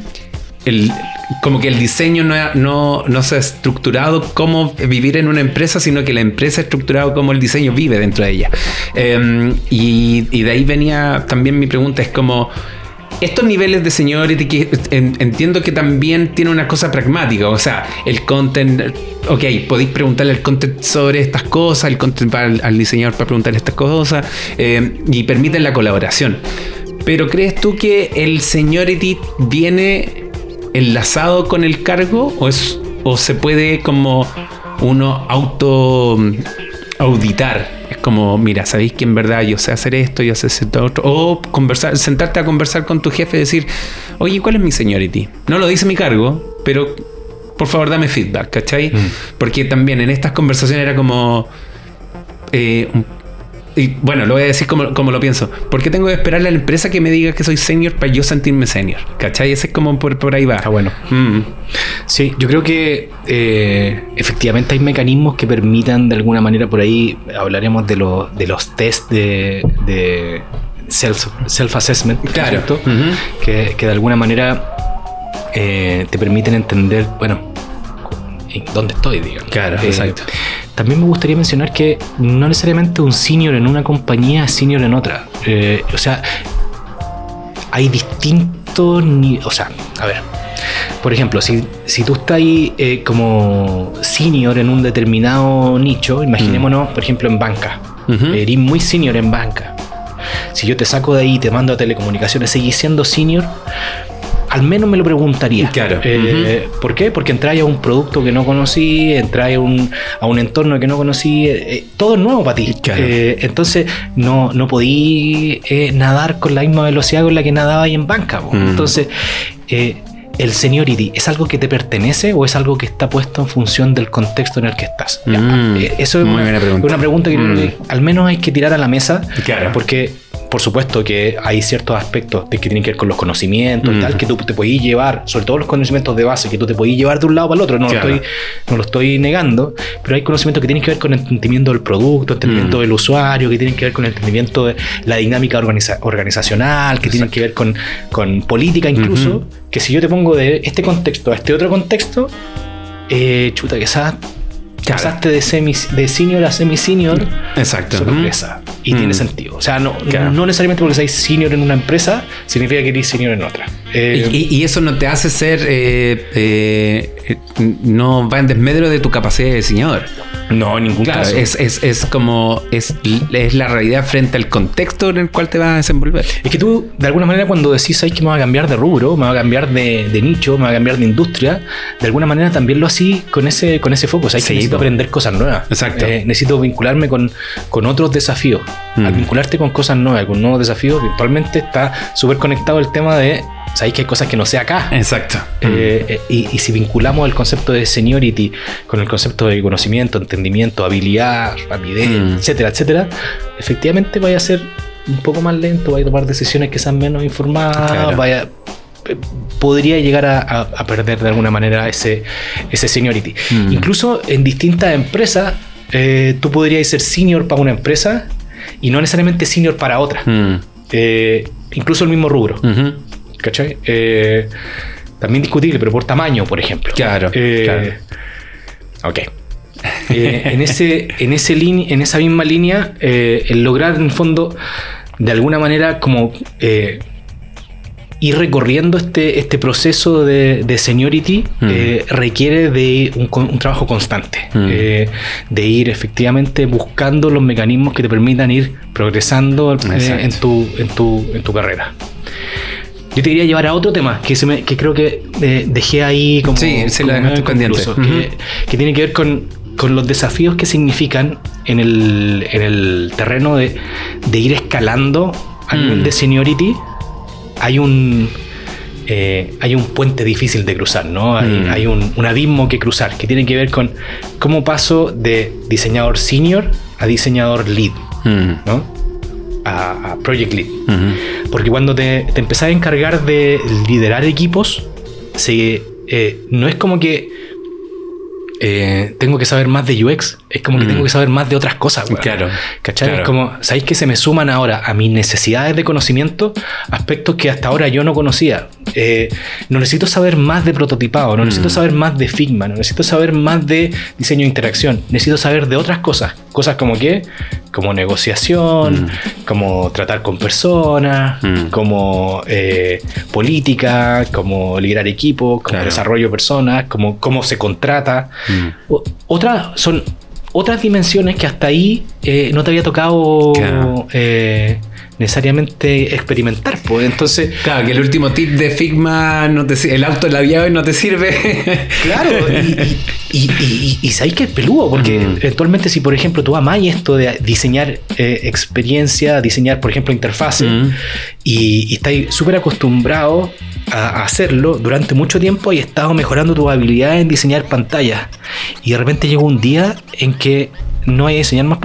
como que el diseño no, no, no se ha estructurado como vivir en una empresa, sino que la empresa ha estructurado como el diseño vive dentro de ella. Eh, y, de ahí venía también mi pregunta, es como... Estos niveles de seniority entiendo que también tiene una cosa pragmática, o sea, el content, ok, podéis preguntarle al content sobre estas cosas, el content para- al, diseñador para preguntarle estas cosas, eh, y permiten la colaboración. Pero ¿crees tú que el seniority viene enlazado con el cargo o, es, o se puede como uno auto mm, auditar? Es como, mira, sabéis que en verdad yo sé hacer esto, yo sé hacer esto otro. O conversar, sentarte a conversar con tu jefe y decir, oye, ¿cuál es mi seniority? No lo dice mi cargo, pero por favor dame feedback, ¿cachai? Porque también en estas conversaciones era como... eh, un- y bueno, lo voy a decir como, como lo pienso. ¿Por qué tengo que esperarle a la empresa que me diga que soy senior para yo sentirme senior? ¿Cachai? Ese es como por, por ahí va. Está bueno. Mm. Sí, yo creo que eh, efectivamente hay mecanismos que permitan de alguna manera por ahí, hablaremos de, los de los test de, de self- self-assessment, Claro. ¿cierto? Que, que de alguna manera eh, te permiten entender, bueno, en dónde estoy, digamos. Claro, Eh, exacto. También me gustaría mencionar que no necesariamente un senior en una compañía es senior en otra. Eh, o sea, hay distintos O sea, a ver. Por ejemplo, si, si tú estás ahí eh, como senior en un determinado nicho, imaginémonos, por ejemplo, en banca. Ujú. Eres muy senior en banca. Si yo te saco de ahí y te mando a telecomunicaciones, ¿seguís siendo senior? Al menos me lo preguntaría. Claro. Eh, ¿Por qué? Porque entráis a un producto que no conocí, entráis a un, a un entorno que no conocí, eh, eh, todo es nuevo para ti. Claro. Eh, entonces no, no podí nadar con la misma velocidad con la que nadaba ahí en banca. Mm. Entonces, ¿el seniority es algo que te pertenece o es algo que está puesto en función del contexto en el que estás? Mm. eh, Eso es Muy una, buena pregunta. una pregunta que Mm. al menos hay que tirar a la mesa. Claro. Porque, por supuesto, que hay ciertos aspectos de que tienen que ver con los conocimientos y Mm. tal, que tú te podías llevar, sobre todo los conocimientos de base, que tú te podías llevar de un lado para el otro. No, Claro. lo, estoy, no lo estoy negando, pero hay conocimientos que tienen que ver con el entendimiento del producto, entendimiento Mm. del usuario, que tienen que ver con el entendimiento de la dinámica organiza- organizacional, que tienen que ver con, con política incluso. Que si yo te pongo de este contexto a este otro contexto, eh, chuta, que esa Claro. pasaste de, semi, de senior a semi-senior Exacto. sorpresa. Y Mm. tiene sentido. O sea, no, Claro. no necesariamente porque seáis senior en una empresa, significa que eres senior en otra. Eh, Y, y- y eso no te hace ser. eh, eh, eh, no va en desmedro de tu capacidad de diseñador. no, en ningún Claro, caso. es, es, es como. Es, es la realidad frente al contexto en el cual te vas a desenvolver. Es que tú, de alguna manera, cuando decís "Ay, que me va a cambiar de rubro, me va a cambiar de, de nicho, me va a cambiar de industria, de alguna manera también lo así con ese, con ese foco. O sea, hay que necesito po. aprender cosas nuevas. Exacto. Eh, necesito vincularme con, con otros desafíos. Mm. Al vincularte con cosas nuevas, con nuevos desafíos, virtualmente está súper conectado el tema de, sabéis que hay cosas que no sé acá. Exacto. Eh, eh, y, y si vinculamos el concepto de seniority con el concepto de conocimiento, entendimiento, habilidad, rapidez, Mm. etcétera, etcétera, efectivamente vaya a ser un poco más lento, vaya a tomar decisiones que sean menos informadas, Claro. vaya eh, podría llegar a, a- a perder de alguna manera ese, ese seniority. Mm. Incluso en distintas empresas, eh, tú podrías ser senior para una empresa y no necesariamente senior para otra. Mm. Eh, incluso el mismo rubro. Ujú. ¿Cachai? Eh, también discutible, pero por tamaño, por ejemplo. Claro, Eh, claro. Ok. Eh, en, ese, en, ese en esa misma línea, el lograr en el fondo, de alguna manera, como eh, ir recorriendo este, este proceso de, de seniority, Mm. eh, requiere de un, un trabajo constante, Mm. eh, de ir efectivamente buscando los mecanismos que te permitan ir progresando eh, en, tu, en, tu, en tu carrera. Yo te quería llevar a otro tema que, se me, que creo que eh, dejé ahí como, Sí, lo como dejaste pendiente. inconcluso, Ujú. que, que tiene que ver con, con los desafíos que significan en el, en el terreno de, de ir escalando a Mm. nivel de seniority. Hay un eh, hay un puente difícil de cruzar, ¿no? Hay, Mm. hay un, un abismo que cruzar que tiene que ver con cómo paso de diseñador senior a diseñador lead, Mm. ¿no? A, a project lead. Ujú. Porque cuando te, te empezás a encargar de liderar equipos, se, eh, no es como que eh, tengo que saber más de UX, es como que Mm. tengo que saber más de otras cosas. Claro, ¿Cachai? claro. Es como, ¿sabéis que se me suman ahora a mis necesidades de conocimiento aspectos que hasta ahora yo no conocía? Eh, no necesito saber más de prototipado, no Mm. necesito saber más de Figma, no necesito saber más de diseño de interacción, necesito saber de otras cosas. Cosas como qué? Como negociación, como tratar con personas, Mm. como eh, política, como liderar equipos, como Claro. desarrollo de personas, como cómo se contrata. Mm. O- Otra, son otras dimensiones que hasta ahí eh, no te había tocado Claro. eh, necesariamente experimentar. Pues. Entonces, Claro, que el último tip de Figma, no te, el auto labiado no te sirve. claro, y, y, y, y- sabéis que es peludo, porque Mm. eventualmente si por ejemplo tú amás esto de diseñar eh, experiencia, diseñar por ejemplo interfaces, Mm. y, estáis súper acostumbrados a, a hacerlo durante mucho tiempo y estado mejorando tu habilidad en diseñar pantallas. Y de repente llegó un día en que no hay diseñar más.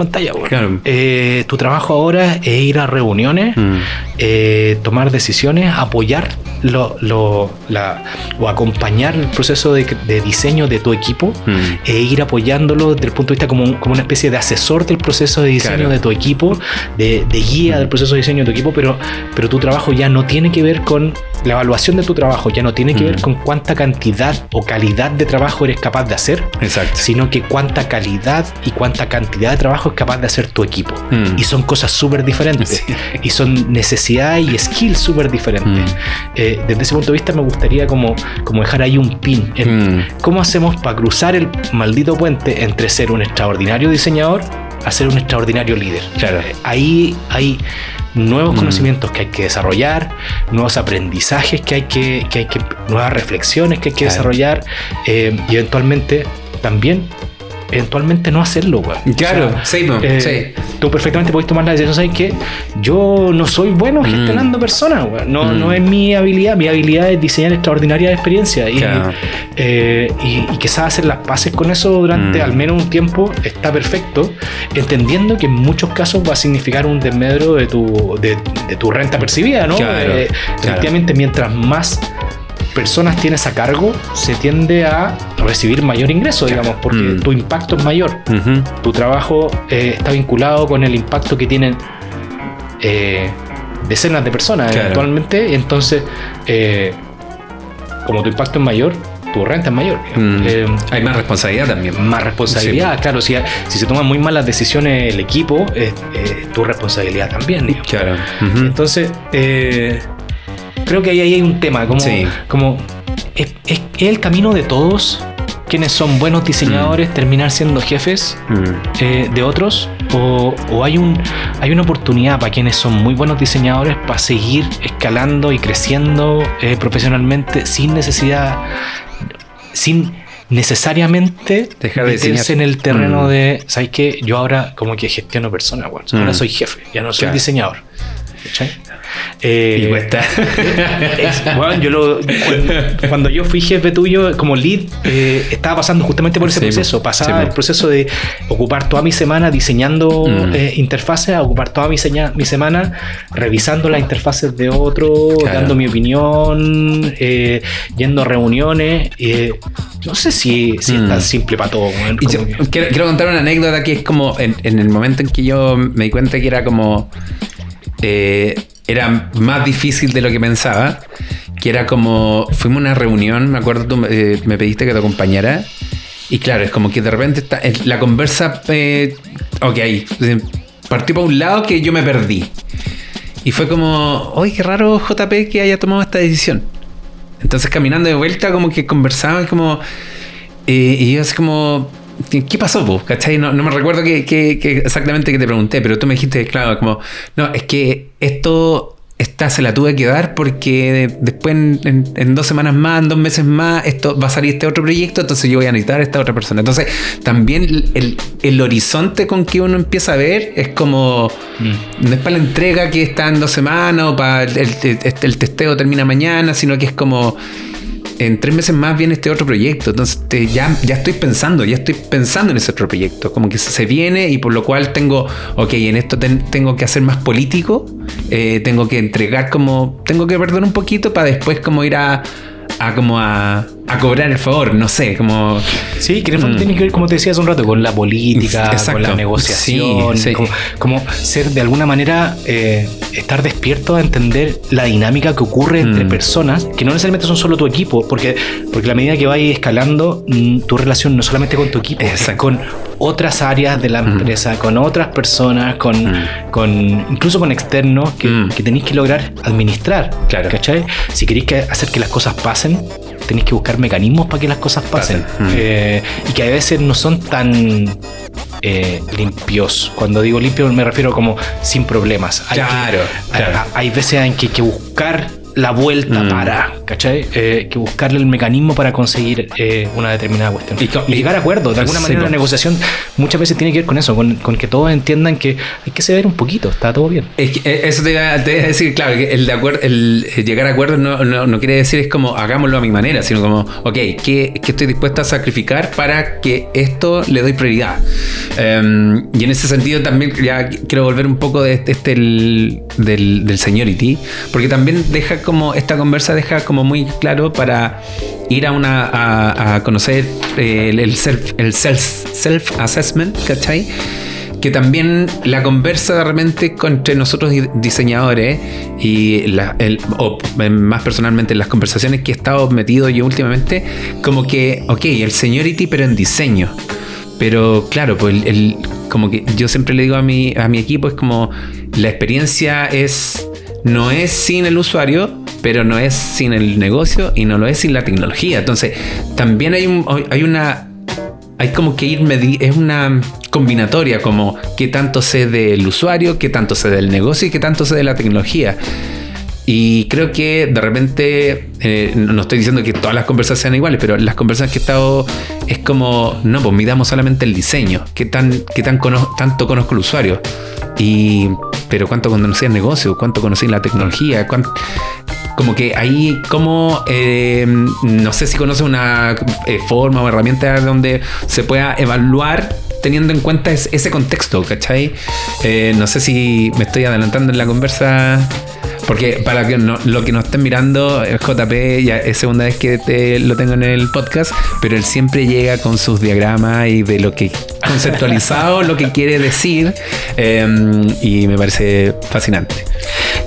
Claro. Eh, tu trabajo ahora es ir a reuniones, Mm. eh, tomar decisiones, apoyar lo, lo- la- o acompañar el proceso de, de diseño de tu equipo Mm. e ir apoyándolo desde el punto de vista como, como una especie de asesor del proceso de diseño Claro. de tu equipo, de, de guía del proceso de diseño de tu equipo, pero, pero tu trabajo ya no tiene que ver con la evaluación de tu trabajo, ya no tiene que Mm. ver con cuánta cantidad o calidad de trabajo eres capaz de hacer, Exacto. sino que cuánta calidad y cuánta cantidad de trabajo es capaz de hacer tu equipo. Mm. Y son cosas súper diferentes. Sí. Y son necesidades y skills súper diferentes. Mm. Eh, desde ese punto de vista me gustaría como, como dejar ahí un pin. en Mm. ¿Cómo hacemos para cruzar el maldito puente entre ser un extraordinario diseñador a ser un extraordinario líder? Claro. Eh, Ahí hay nuevos Mm. conocimientos que hay que desarrollar, nuevos aprendizajes que hay que, que hay que nuevas reflexiones que hay que Claro. desarrollar eh, y eventualmente también eventualmente no hacerlo, weón. Claro, O sea, sí, no, eh, sí. Tú perfectamente puedes tomar la decisión, ¿sabes qué? Yo no soy bueno gestionando personas, weón. No, Mm. no es mi habilidad. Mi habilidad es diseñar extraordinarias experiencias. Y, Claro. eh, y, y quizás hacer las paces con eso durante Mm. al menos un tiempo está perfecto, entendiendo que en muchos casos va a significar un desmedro de tu, de, de tu renta percibida, ¿no? Claro, Eh, claro. Efectivamente, mientras más personas tienes a cargo, se tiende a recibir mayor ingreso, digamos, porque Mm. tu impacto es mayor tu trabajo eh, está vinculado con el impacto que tienen eh, decenas de personas Claro. eventualmente. Entonces, eh, como tu impacto es mayor, tu renta es mayor. Mm. Eh, Hay más responsabilidad también. más responsabilidad, claro. Si, si se toman muy malas decisiones el equipo, es es tu responsabilidad también. digamos. Claro. Entonces, eh, creo que ahí, ahí hay un tema, como, Sí. como es, es- es el camino de todos quienes son buenos diseñadores terminar siendo jefes Mm. eh, de otros o, o hay un hay una oportunidad para quienes son muy buenos diseñadores para seguir escalando y creciendo eh, profesionalmente sin necesidad sin necesariamente Dejar de meterse en el terreno Mm. de ¿sabes qué? yo ahora como que gestiono personas weón. ahora Mm. soy jefe ya no soy Claro. diseñador ¿Cachai? Eh, Y cuesta. es- bueno, yo lo- cuando, cuando yo fui jefe tuyo como lead, eh, estaba pasando justamente por ese Sí, proceso. Pasaba Sí, el proceso de ocupar toda mi semana diseñando Mm. eh, interfaces, a ocupar toda mi, seña- mi semana revisando las interfaces de otro, Claro. dando mi opinión, eh, yendo a reuniones. no sé si, si es Mm. tan simple para todo. Y yo que- quiero, quiero contar una anécdota que es como en, en el momento en que yo me di cuenta que era como. eh, era más difícil de lo que pensaba. Que era como. Fuimos a una reunión, me acuerdo, tú eh, me pediste que te acompañara. Y claro, es como que de repente eh, la conversa. Eh, ok, eh, partió por un lado que yo me perdí. Y fue como, oye, qué raro JP que haya tomado esta decisión. Entonces caminando de vuelta como que conversaban como... eh, y yo así como... ¿Qué pasó, po? ¿Cachai? No, no me recuerdo que, que- que exactamente que te pregunté, pero tú me dijiste, claro, como... No, es que esto esta se la tuve que dar porque después en, dos semanas más, en dos meses más, esto va a salir este otro proyecto, entonces yo voy a necesitar a esta otra persona. Entonces, también el, horizonte con que uno empieza a ver es como, mm. no es para la entrega que está en dos semanas o para el, el testeo termina mañana, sino que es como en tres meses más viene este otro proyecto. Entonces ya, ya estoy pensando, ya estoy pensando en ese otro proyecto. Como que se viene y por lo cual tengo, ok, en esto tengo que hacer más político, eh, tengo que entregar como, tengo que perder un poquito para después como ir a, a como a a cobrar el favor, no sé, como... Sí, que en el fondo mm. tiene que ver, como te decía hace un rato, con la política, con la negociación, Como, ser de alguna manera, eh, estar despierto a entender la dinámica que ocurre entre mm. personas, que no necesariamente son solo tu equipo, porque, porque a medida que vayas escalando, mm, tu relación no solamente con tu equipo, es con otras áreas de la empresa, con otras personas, con, con incluso con externos que, que tenéis que lograr administrar. Claro. ¿Cachai? Si queréis que hacer que las cosas pasen, tenéis que buscar mecanismos para que las cosas pasen. Eh, y que a veces no son tan eh, limpios. Cuando digo limpio me refiero como sin problemas. claro, hay veces en que hay que buscar la vuelta mm. para, ¿cachai? Eh, que buscarle el mecanismo para conseguir eh, una determinada cuestión. Y, llegar a acuerdos. De alguna manera, la negociación muchas veces tiene que ver con eso, con, que todos entiendan que hay que ceder un poquito, está todo bien. Es que eh, eso te iba, a decir, claro, que el, de acuerdo, el llegar a acuerdos no, no, quiere decir es como hagámoslo a mi manera, sino como, ok, ¿qué, estoy dispuesto a sacrificar para que esto le doy prioridad? Em, y en ese sentido también ya quiero volver un poco de este, este del, del, del seniority, porque también deja como, esta conversa deja como muy claro para ir a una, a, conocer el, self, el self, assessment, ¿cachai? que también la conversa de repente entre nosotros diseñadores y el, o más personalmente las conversaciones que he estado metido yo últimamente, como que, ok, el seniority pero en diseño. Pero claro, pues el, como que yo siempre le digo a mi, a mi equipo, es como la experiencia es no es sin el usuario, pero no es sin el negocio y no lo es sin la tecnología. Entonces, también hay, un, hay una... Hay como que ir es una combinatoria como qué tanto sé del usuario, qué tanto sé del negocio y qué tanto sé de la tecnología. Y creo que de repente, eh, no estoy diciendo que todas las conversaciones sean iguales, pero las conversaciones que he estado es como, no, pues midamos solamente el diseño, qué, tan, qué tan tanto conozco el usuario. Y, pero cuánto conocí el negocio, cuánto conocí la tecnología, como que ahí, como, eh, no sé si conoce una eh, forma o herramienta donde se pueda evaluar teniendo en cuenta ese contexto, ¿cachai? no sé si me estoy adelantando en la conversa. Porque para que no, lo que nos estén mirando, el JP ya es segunda vez que te, lo tengo en el podcast, pero él siempre llega con sus diagramas y de lo que conceptualizado, lo que quiere decir, em, y me parece fascinante.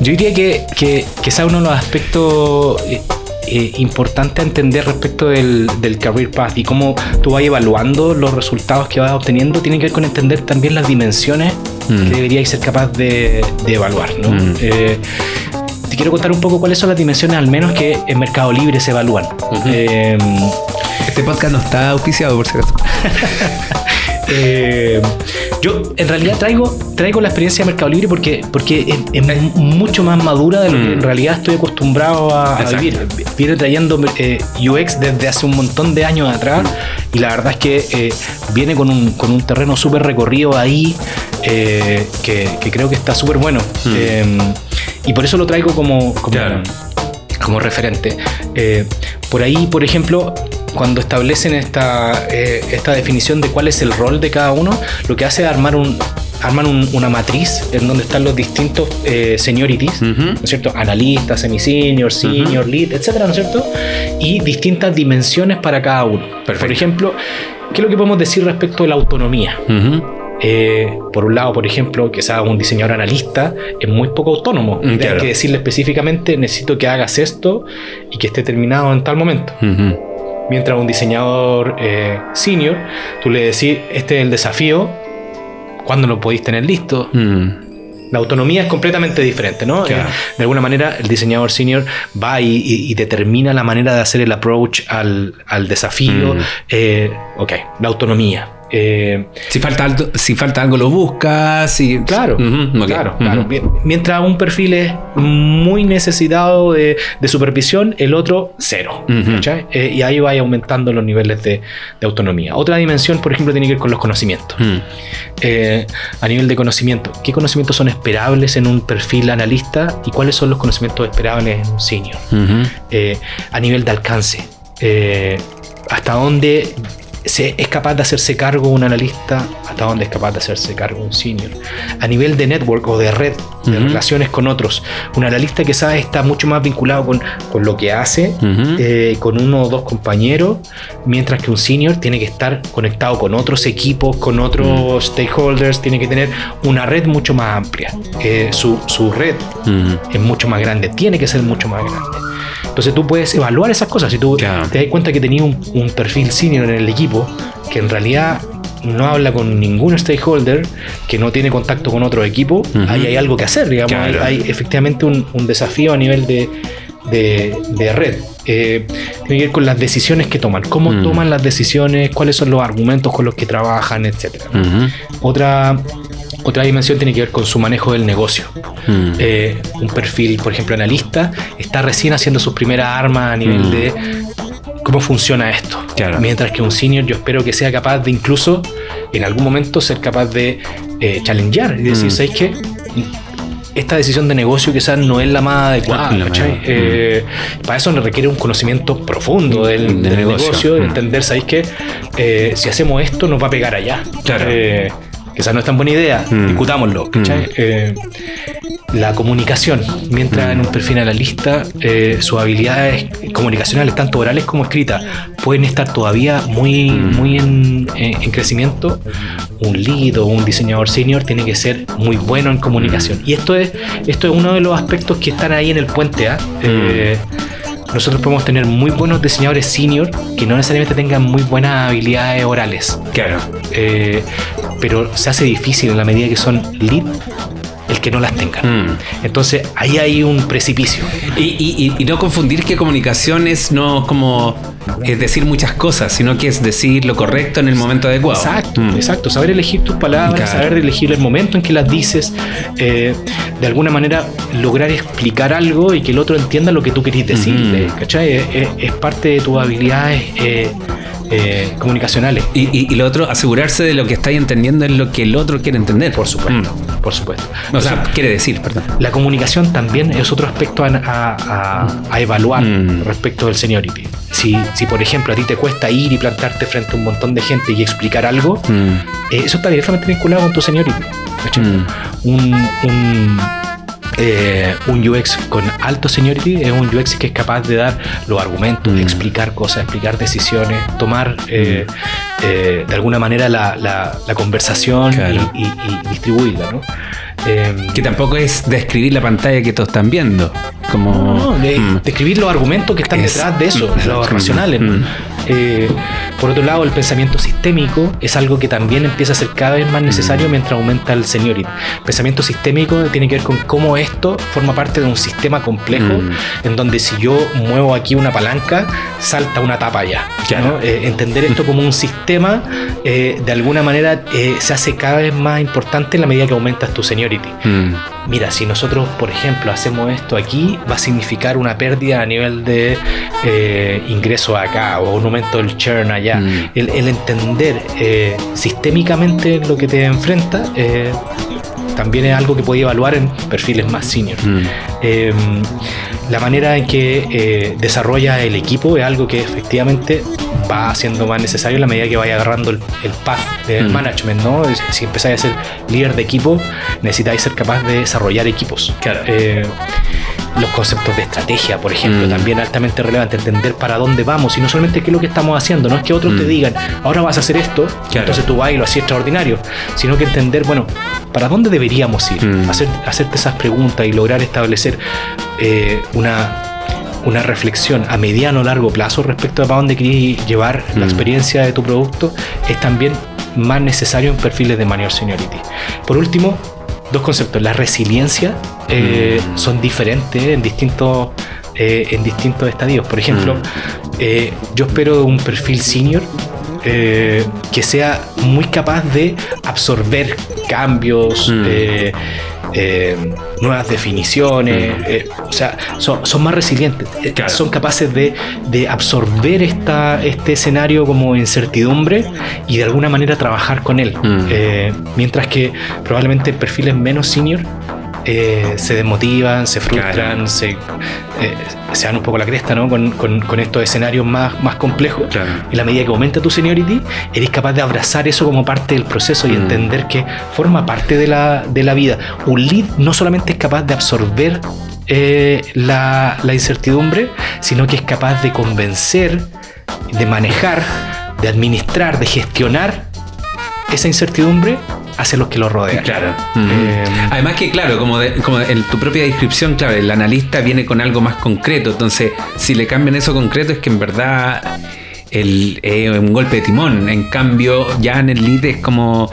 Yo diría que, que, que es uno de los aspectos eh, eh, importante a entender respecto del, del, career path y cómo tú vas evaluando los resultados que vas obteniendo, tiene que ver con entender también las dimensiones que mm. deberíais ser capaz de, de evaluar. ¿no? Mm. Te quiero contar un poco cuáles son las dimensiones, al menos que en Mercado Libre se evalúan. Eh, este podcast no está auspiciado, por si acaso. Eh, yo en realidad traigo, traigo la experiencia de Mercado Libre porque, porque es, mucho más madura de lo que en mm. realidad estoy acostumbrado a, vivir. Viene trayendo eh, UX desde hace un montón de años atrás y la verdad es que eh, viene con un, con un terreno súper recorrido ahí que, creo que está súper bueno. Mm. Y por eso lo traigo como, como, como referente. por ahí, por ejemplo, cuando establecen esta, eh, esta definición de cuál es el rol de cada uno, lo que hace es armar un, arman una matriz en donde están los distintos eh, seniorities, ¿no es cierto? Analistas, semi-senior, senior, lead, etcétera, ¿no es cierto? Y distintas dimensiones para cada uno. Por ejemplo, ¿qué es lo que podemos decir respecto de la autonomía? Eh, por un lado, por ejemplo, que sea un diseñador analista es muy poco autónomo. Hay que decirle específicamente, necesito que hagas esto y que esté terminado en tal momento. Mientras un diseñador eh, senior, tú le decís, este es el desafío, ¿cuándo lo podéis tener listo? Mm. La autonomía es completamente diferente, ¿no? Eh, de alguna manera, el diseñador senior va y, determina la manera de hacer el approach al, desafío. Mm. Ok, la autonomía. Eh, si, falta algo, si falta algo lo buscas. Claro, claro, claro. Mientras un perfil es muy necesitado de, supervisión, el otro cero. Eh, y ahí va aumentando los niveles de, autonomía. Otra dimensión, por ejemplo, tiene que ver con los conocimientos. Mm. Eh, a nivel de conocimiento, ¿qué conocimientos son esperables en un perfil analista y cuáles son los conocimientos esperables en un senior? a nivel de alcance, hasta dónde es capaz de hacerse cargo un analista, hasta dónde es capaz de hacerse cargo un senior. A nivel de network o de red, de relaciones con otros, un analista que sabe está mucho más vinculado con, con lo que hace, eh, con uno o dos compañeros, mientras que un senior tiene que estar conectado con otros equipos, con otros stakeholders, tiene que tener una red mucho más amplia. Eh, su, su, red es mucho más grande, tiene que ser mucho más grande. Entonces tú puedes evaluar esas cosas. Si tú te das cuenta que tenías un, perfil senior en el equipo que en realidad no habla con ningún stakeholder, que no tiene contacto con otro equipo, ahí hay algo que hacer, digamos. Hay, efectivamente un, desafío a nivel de, red. Eh, tiene que ver con las decisiones que toman, cómo mm. toman las decisiones, cuáles son los argumentos con los que trabajan, etc. Otra otra dimensión tiene que ver con su manejo del negocio. Mm. Eh, un perfil, por ejemplo, analista, está recién haciendo sus primeras armas a nivel mm. de cómo funciona esto. Mientras que un senior yo espero que sea capaz de incluso en algún momento ser capaz de eh, challengear y decir, mm. ¿sabes qué? esta decisión de negocio quizás no es la más adecuada. Eh, para eso requiere un conocimiento profundo del, negocio, de entender, ¿sabéis qué? si hacemos esto nos va a pegar allá. Claro esa no es tan buena idea, mm. discutámoslo. Mm. Eh, la comunicación, mientras en un perfil analista eh, sus habilidades comunicacionales, tanto orales como escritas, pueden estar todavía muy, mm. muy en, crecimiento, un lead o un diseñador senior tiene que ser muy bueno en comunicación. Y esto es, esto es uno de los aspectos que están ahí en el puente. ¿ah? Eh, nosotros podemos tener muy buenos diseñadores senior que no necesariamente tengan muy buenas habilidades orales. Claro. Eh, pero se hace difícil en la medida que son lead el que no las tengan. Mm. Entonces ahí hay un precipicio. Y, no confundir que comunicación es no como es decir muchas cosas, sino que es decir lo correcto en el momento adecuado. Exacto, mm. exacto. Saber elegir tus palabras, saber elegir el momento en que las dices, eh, de alguna manera lograr explicar algo y que el otro entienda lo que tú querés decirle. Es, parte de tus habilidades. Eh, eh, comunicacionales. Y, lo otro, asegurarse de lo que estáis entendiendo es lo que el otro quiere entender. Por supuesto, mm. por supuesto. O, sea, quiere decir, perdón. La comunicación también es otro aspecto a, evaluar mm. respecto del seniority. Si, si, por ejemplo, a ti te cuesta ir y plantarte frente a un montón de gente y explicar algo, mm. eh, eso está directamente vinculado con tu seniority. un eh, un UX con alto seniority es un UX que es capaz de dar los argumentos, mm. explicar cosas, explicar decisiones, tomar eh, mm. eh, de alguna manera la, la, conversación y, distribuirla. ¿no? que tampoco es describir la pantalla que todos están viendo. Como, de, mm. describir los argumentos que están detrás de eso, los racionales. Eh, por otro lado, el pensamiento sistémico es algo que también empieza a ser cada vez más necesario mientras aumenta el seniority. El pensamiento sistémico tiene que ver con cómo esto forma parte de un sistema complejo mm. en donde si yo muevo aquí una palanca, salta una tapa allá. Eh, entender esto como un sistema eh, de alguna manera se hace cada vez más importante en la medida que aumentas tu seniority. Mm mira, si nosotros, por ejemplo, hacemos esto aquí, va a significar una pérdida a nivel de eh, ingreso acá o un aumento del churn allá. Mm. El, entender eh, sistémicamente lo que te enfrenta eh, también es algo que podía evaluar en perfiles más senior. Mm. Em, la manera en que eh, desarrolla el equipo es algo que efectivamente va siendo más necesario a la medida que vaya agarrando el, path del mm. management, ¿no? Si empezáis a ser líder de equipo, necesitáis ser capaz de desarrollar equipos. Eh, los conceptos de estrategia, por ejemplo, mm. también altamente relevante, entender para dónde vamos y no solamente qué es lo que estamos haciendo, no es que otros te digan, ahora vas a hacer esto, entonces tú vas y lo haces extraordinario, sino que entender, bueno, para dónde deberíamos ir, Hacer, hacerte esas preguntas y lograr establecer eh, una, una reflexión a mediano o largo plazo respecto a para dónde querías llevar la mm. experiencia de tu producto es también más necesario en perfiles de mayor seniority. Por último, dos conceptos. La resiliencia eh, mm. son diferentes en distintos, eh, en distintos estadios. Por ejemplo, mm. yo espero un perfil senior eh, que sea muy capaz de absorber cambios, Mm. eh, eh, nuevas definiciones, eh, o sea, son, son más resilientes, eh, Claro. son capaces de, de absorber esta, este escenario como incertidumbre y de alguna manera trabajar con él. Mm. Eh, mientras que probablemente perfiles menos senior eh, se desmotivan, se frustran, Claro. se, eh, se dan un poco la cresta ¿no? con, con- con estos escenarios más, más complejos. Claro. Y la medida que aumenta tu seniority, eres capaz de abrazar eso como parte del proceso y Mm. entender que forma parte de la, de la vida. Un lead no solamente es capaz de absorber eh, la, la incertidumbre, sino que es capaz de convencer, de manejar, de administrar, de gestionar esa incertidumbre hacia los que lo rodean. Claro. Eh, Además que, claro, como, de- como en tu propia descripción, claro, el analista viene con algo más concreto. Entonces, si le cambian eso concreto, es que en verdad el, es un golpe de timón. En cambio, ya en el lead es como.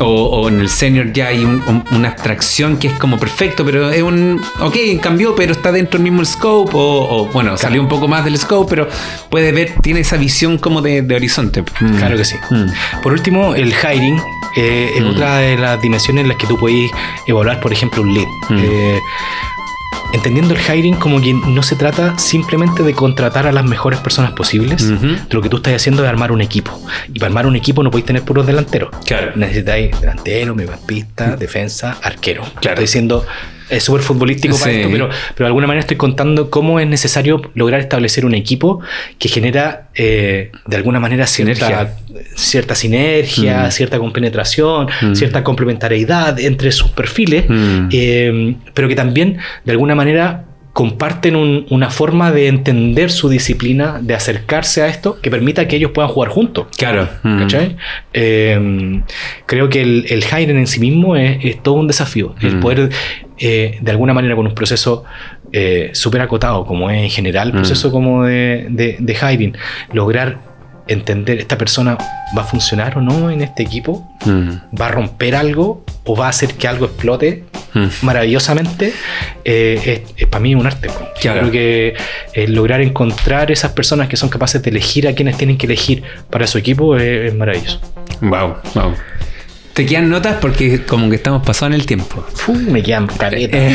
O, o en el senior ya hay un- un- una abstracción que es como perfecto, pero es un. Ok, cambió, pero está dentro del mismo scope. O, o, bueno, salió un poco más del scope, pero puede ver, tiene esa visión como de, de horizonte. Mm. Claro que sí. Mm. Por último, el hiring eh, es Mm. otra de las dimensiones en las que tú puedes evaluar, por ejemplo, un lead. Mm. Eh, entendiendo el hiring como que no se trata simplemente de contratar a las mejores personas posibles. Ujú. Lo que tú estás haciendo es armar un equipo. Y para armar un equipo no podéis tener puros delanteros. Claro. Necesitáis delantero, mediocampista, defensa, arquero. Claro. Estoy diciendo es súper futbolístico para Sí. esto, pero, pero de alguna manera estoy contando cómo es necesario lograr establecer un equipo que genera eh, de alguna manera cierta Sinergia. cierta sinergia, Mm. cierta compenetración, Mm. cierta complementariedad entre sus perfiles, Mm. eh, pero que también de alguna manera comparten un- una forma de entender su disciplina, de acercarse a esto, que permita que ellos puedan jugar juntos. Claro. Mm. ¿Cachai? Eh, creo que el, el en sí mismo es, es todo un desafío. El poder, eh, de alguna manera, con un proceso eh, súper acotado, como es en general el Mm. proceso como de, de, de hiring, lograr entender esta persona va a funcionar o no en este equipo, Mm. va a romper algo o va a hacer que algo explote Mm. maravillosamente, eh, es, para mí un arte. Claro. Creo que eh, lograr encontrar esas personas que son capaces de elegir a quienes tienen que elegir para su equipo es, es maravilloso. Wow, wow. Te quedan notas porque como que estamos pasados en el tiempo. Fu, me quedan caletas.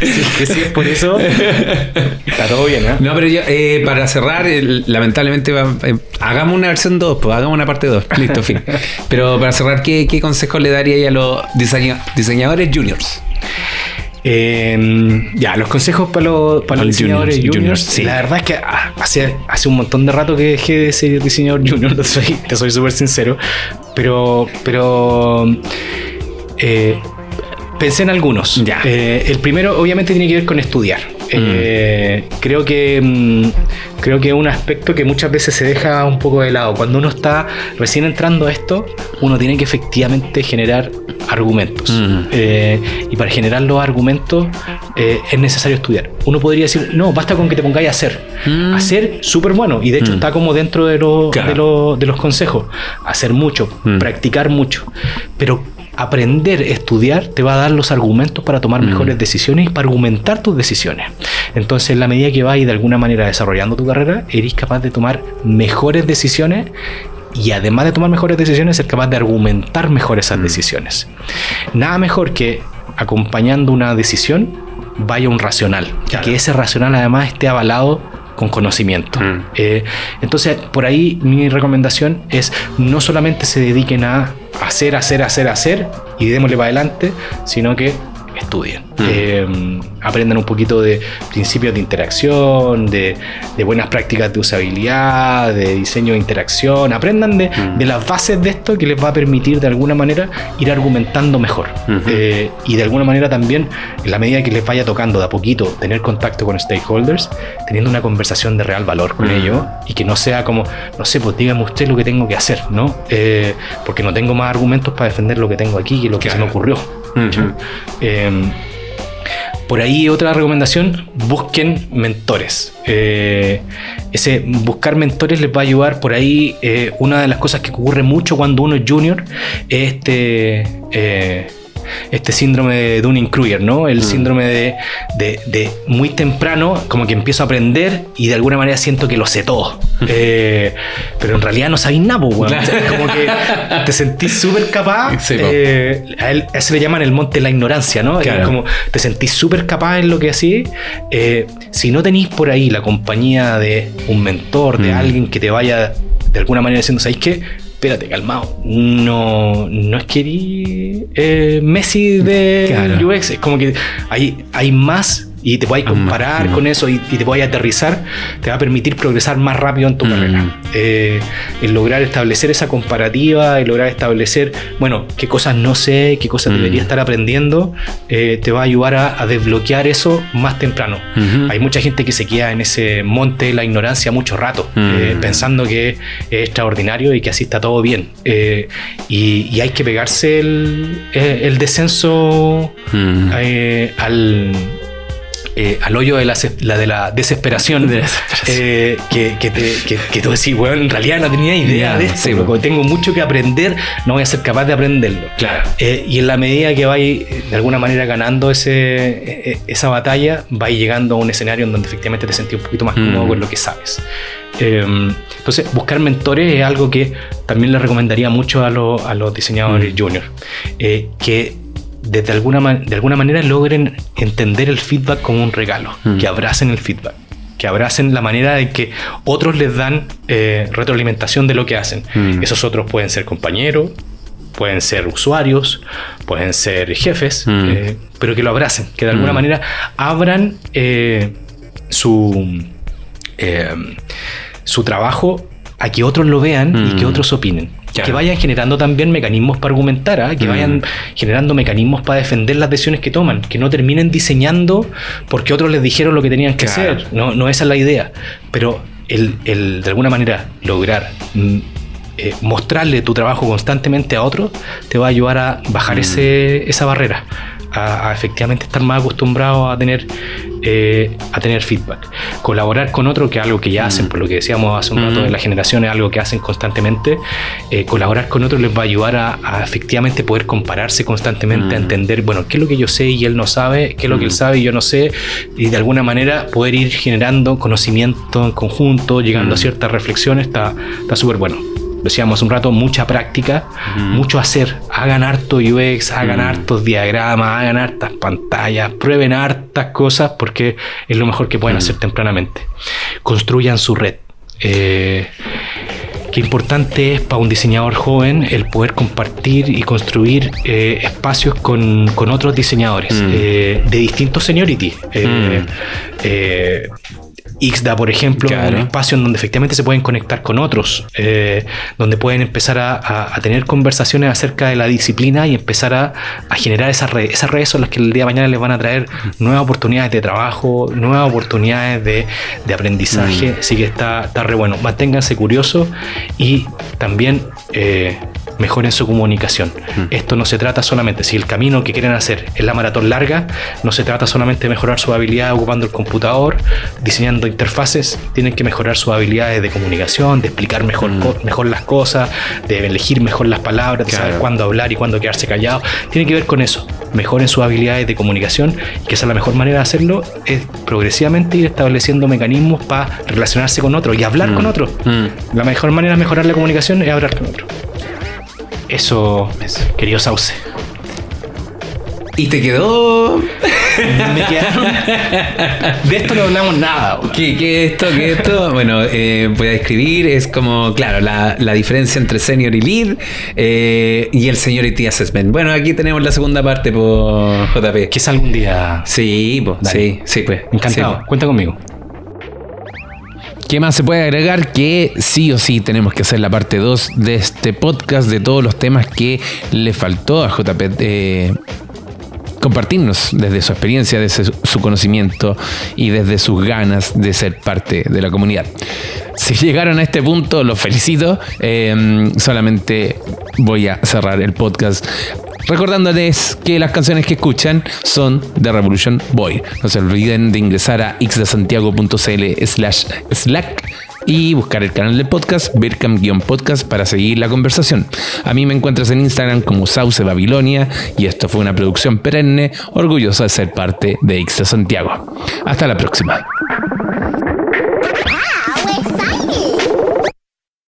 si, si es por eso, está todo bien, ¿eh? No, pero yo, eh, para cerrar, el- lamentablemente va- eh, hagamos una versión 2, pues hagamos una parte 2. Listo, fin. Pero para cerrar, ¿qué, qué consejos le daría a los diseña- diseñadores juniors? Eh, ya, los consejos para los, para los diseñadores juniors, juniors. juniors, sí. La verdad es que ah, hace, hace un montón de rato que dejé de ser diseñador junior, te soy te soy súper sincero. Pero, pero eh, pensé en algunos. Ya. Eh, el primero, obviamente, tiene que ver con estudiar. Eh, creo que mm, creo que es un aspecto que muchas veces se deja un poco de lado. Cuando uno está recién entrando a esto, uno tiene que efectivamente generar argumentos. Mm. Eh, y para generar los argumentos eh, es necesario estudiar. Uno podría decir, no, basta con que te pongáis a hacer. Mm. Hacer, súper bueno. Y de hecho Mm. está como dentro de, los- Claro. de, los- de los consejos. Hacer mucho, Mm. practicar mucho. Pero aprender, estudiar, te va a dar los argumentos para tomar Mm. mejores decisiones y para argumentar tus decisiones. Entonces, en la medida que vas de alguna manera desarrollando tu carrera, eres capaz de tomar mejores decisiones y además de tomar mejores decisiones, ser capaz de argumentar mejor esas Mm. decisiones. Nada mejor que acompañando una decisión vaya un racional. Claro. Que ese racional además esté avalado con conocimiento. Mm. Eh, entonces, por ahí mi recomendación es no solamente se dediquen a hacer, hacer, hacer, hacer y démosle para adelante, sino que estudien. Mm. Eh, aprendan un poquito de principios de interacción, de, de buenas prácticas de usabilidad, de diseño de interacción. Aprendan de, Mm. de las bases de esto que les va a permitir de alguna manera ir argumentando mejor. Eh, y de alguna manera también, en la medida que les vaya tocando de a poquito tener contacto con stakeholders, teniendo una conversación de real valor con ellos y que no sea como, no sé, pues dígame usted lo que tengo que hacer, ¿no? Eh, porque no tengo más argumentos para defender lo que tengo aquí que lo que Claro. se me ocurrió. Eh, por ahí otra recomendación, busquen mentores. Eh, ese buscar mentores les va a ayudar. Por ahí eh, una de las cosas que ocurre mucho cuando uno es junior es este, eh, este síndrome de Dunning-Kruger, ¿no? El síndrome de, de- de muy temprano, como que empiezo a aprender y de alguna manera siento que lo sé todo. Eh, pero en realidad no sabéis nada, pues, weón. Claro. Como que te sentís súper capaz. Sí, eh, a, él, a eso le llaman el monte de la ignorancia, ¿no? Es como te sentís súper capaz en lo que hacís. eh, si no tenéis por ahí la compañía de un mentor, de Mm. alguien que te vaya de alguna manera diciendo, ¿sabéis qué? Espérate, calmado. No, no es que eres, eh, Messi de Claro. UX. Es como que hay, hay más y te Ah, comparar mm. con eso y, y te puedes aterrizar, te va a permitir progresar más rápido en tu Mm. carrera. Eh, el lograr establecer esa comparativa, el lograr establecer, bueno, qué cosas no sé, qué cosas Mm. debería estar aprendiendo, eh, te va a ayudar a, a desbloquear eso más temprano. Ujú. Hay mucha gente que se queda en ese monte de la ignorancia mucho rato, Mm. eh, pensando que es extraordinario y que así está todo bien. Eh, y, y hay que pegarse el, eh, el descenso Mm. eh, al, eh, al hoyo de la, de la desesperación, De la desesperación. eh, que, que, te- que- que tú decís, bueno, en realidad no tenía idea de esto, sí, loco, po. tengo mucho que aprender, no voy a ser capaz de aprenderlo. Claro. Eh, y en la medida que vais de alguna manera ganando ese, esa batalla, vais llegando a un escenario en donde efectivamente te sentís un poquito más cómodo Mm. con lo que sabes. Eh, entonces, buscar mentores es algo que también le recomendaría mucho a, los- a los diseñadores Mm. juniors. eh, que desde alguna, de alguna manera logren entender el feedback como un regalo, Mm. que abracen el feedback. Que abracen la manera de que otros les dan eh, retroalimentación de lo que hacen. Mm. Esos otros pueden ser compañeros, pueden ser usuarios, pueden ser jefes, Mm. eh, pero que lo abracen, que de alguna manera abran eh, su, su trabajo a que otros lo vean y que otros opinen. Claro. Que vayan generando también mecanismos para argumentar, ¿ah? que Mm. vayan generando mecanismos para defender las decisiones que toman, que no terminen diseñando porque otros les dijeron lo que tenían que Claro. hacer. No, no esa es la idea. Pero el, el, de alguna manera lograr mm, eh, mostrarle tu trabajo constantemente a otros te va a ayudar a bajar Mm. ese, esa barrera. A, a efectivamente estar más acostumbrado a tener eh, a tener feedback colaborar con otro que es algo que ya hacen por lo que decíamos hace un rato Mm. de la generación es algo que hacen constantemente eh, colaborar con otro les va a ayudar a, a efectivamente poder compararse constantemente a Mm. entender bueno qué es lo que yo sé y él no sabe qué es lo que él Mm. sabe y yo no sé y de alguna manera poder ir generando conocimiento en conjunto llegando Mm. a ciertas reflexiones está está súper bueno decíamos hace un rato, mucha práctica, mucho hacer. Hagan harto UX, hagan Mm. hartos diagramas, hagan hartas pantallas, prueben hartas cosas porque es lo mejor que pueden hacer tempranamente. Construyan su red. Eh, Qué importante es para un diseñador joven el poder compartir y construir eh, espacios con, con otros diseñadores Mm. eh, de distintos seniority. Eh, Mm. Ixda, por ejemplo, Claro. un espacio en donde efectivamente se pueden conectar con otros, eh, donde pueden empezar a, a- a tener conversaciones acerca de la disciplina y empezar a, a generar esas redes. Esas redes son las que el día de mañana les van a traer nuevas oportunidades de trabajo, nuevas oportunidades de, de aprendizaje. Mm. Así que está, está re bueno. Manténganse curiosos y también eh, mejoren su comunicación. Mm. Esto no se trata solamente, si el camino que quieren hacer es la maratón larga, no se trata solamente de mejorar su habilidad ocupando el computador, diseñando interfaces, tienen que mejorar sus habilidades de comunicación, de explicar mejor, Mm. co- mejor las cosas, de elegir mejor las palabras, de Claro. saber cuándo hablar y cuándo quedarse callado. Tiene que ver con eso. Mejoren sus habilidades de comunicación, que esa es la mejor manera de hacerlo, es progresivamente ir estableciendo mecanismos para relacionarse con otros y hablar Mm. con otros. Mm. La mejor manera de mejorar la comunicación es hablar con otro. Eso, querido Sauce. Y te quedó. Me quedaron. De esto no hablamos nada. ¿Qué, qué es esto? ¿Qué es esto? Bueno, eh, voy a describir. Es como, claro, la, la diferencia entre senior y lead eh, y el seniority assessment. Bueno, aquí tenemos la segunda parte por JP. Quizá algún día. Sí, Dale. sí, sí, pues. Encantado. Sí. Cuenta conmigo. ¿Qué más se puede agregar? Que sí o sí tenemos que hacer la parte 2 de este podcast, de todos los temas que le faltó a JP eh, compartirnos desde su experiencia, desde su, conocimiento y desde sus ganas de ser parte de la comunidad. Si llegaron a este punto, los felicito. Eh, solamente voy a cerrar el podcast recordándoles que las canciones que escuchan son de Revolution Boy. No se olviden de ingresar a xdesantiago.cl slash slack y buscar el canal de podcast, Birkam-podcast, para seguir la conversación. A mí me encuentras en Instagram como Sauce Babilonia y esto fue una producción perenne, orgullosa de ser parte de Ixta Santiago. Hasta la próxima.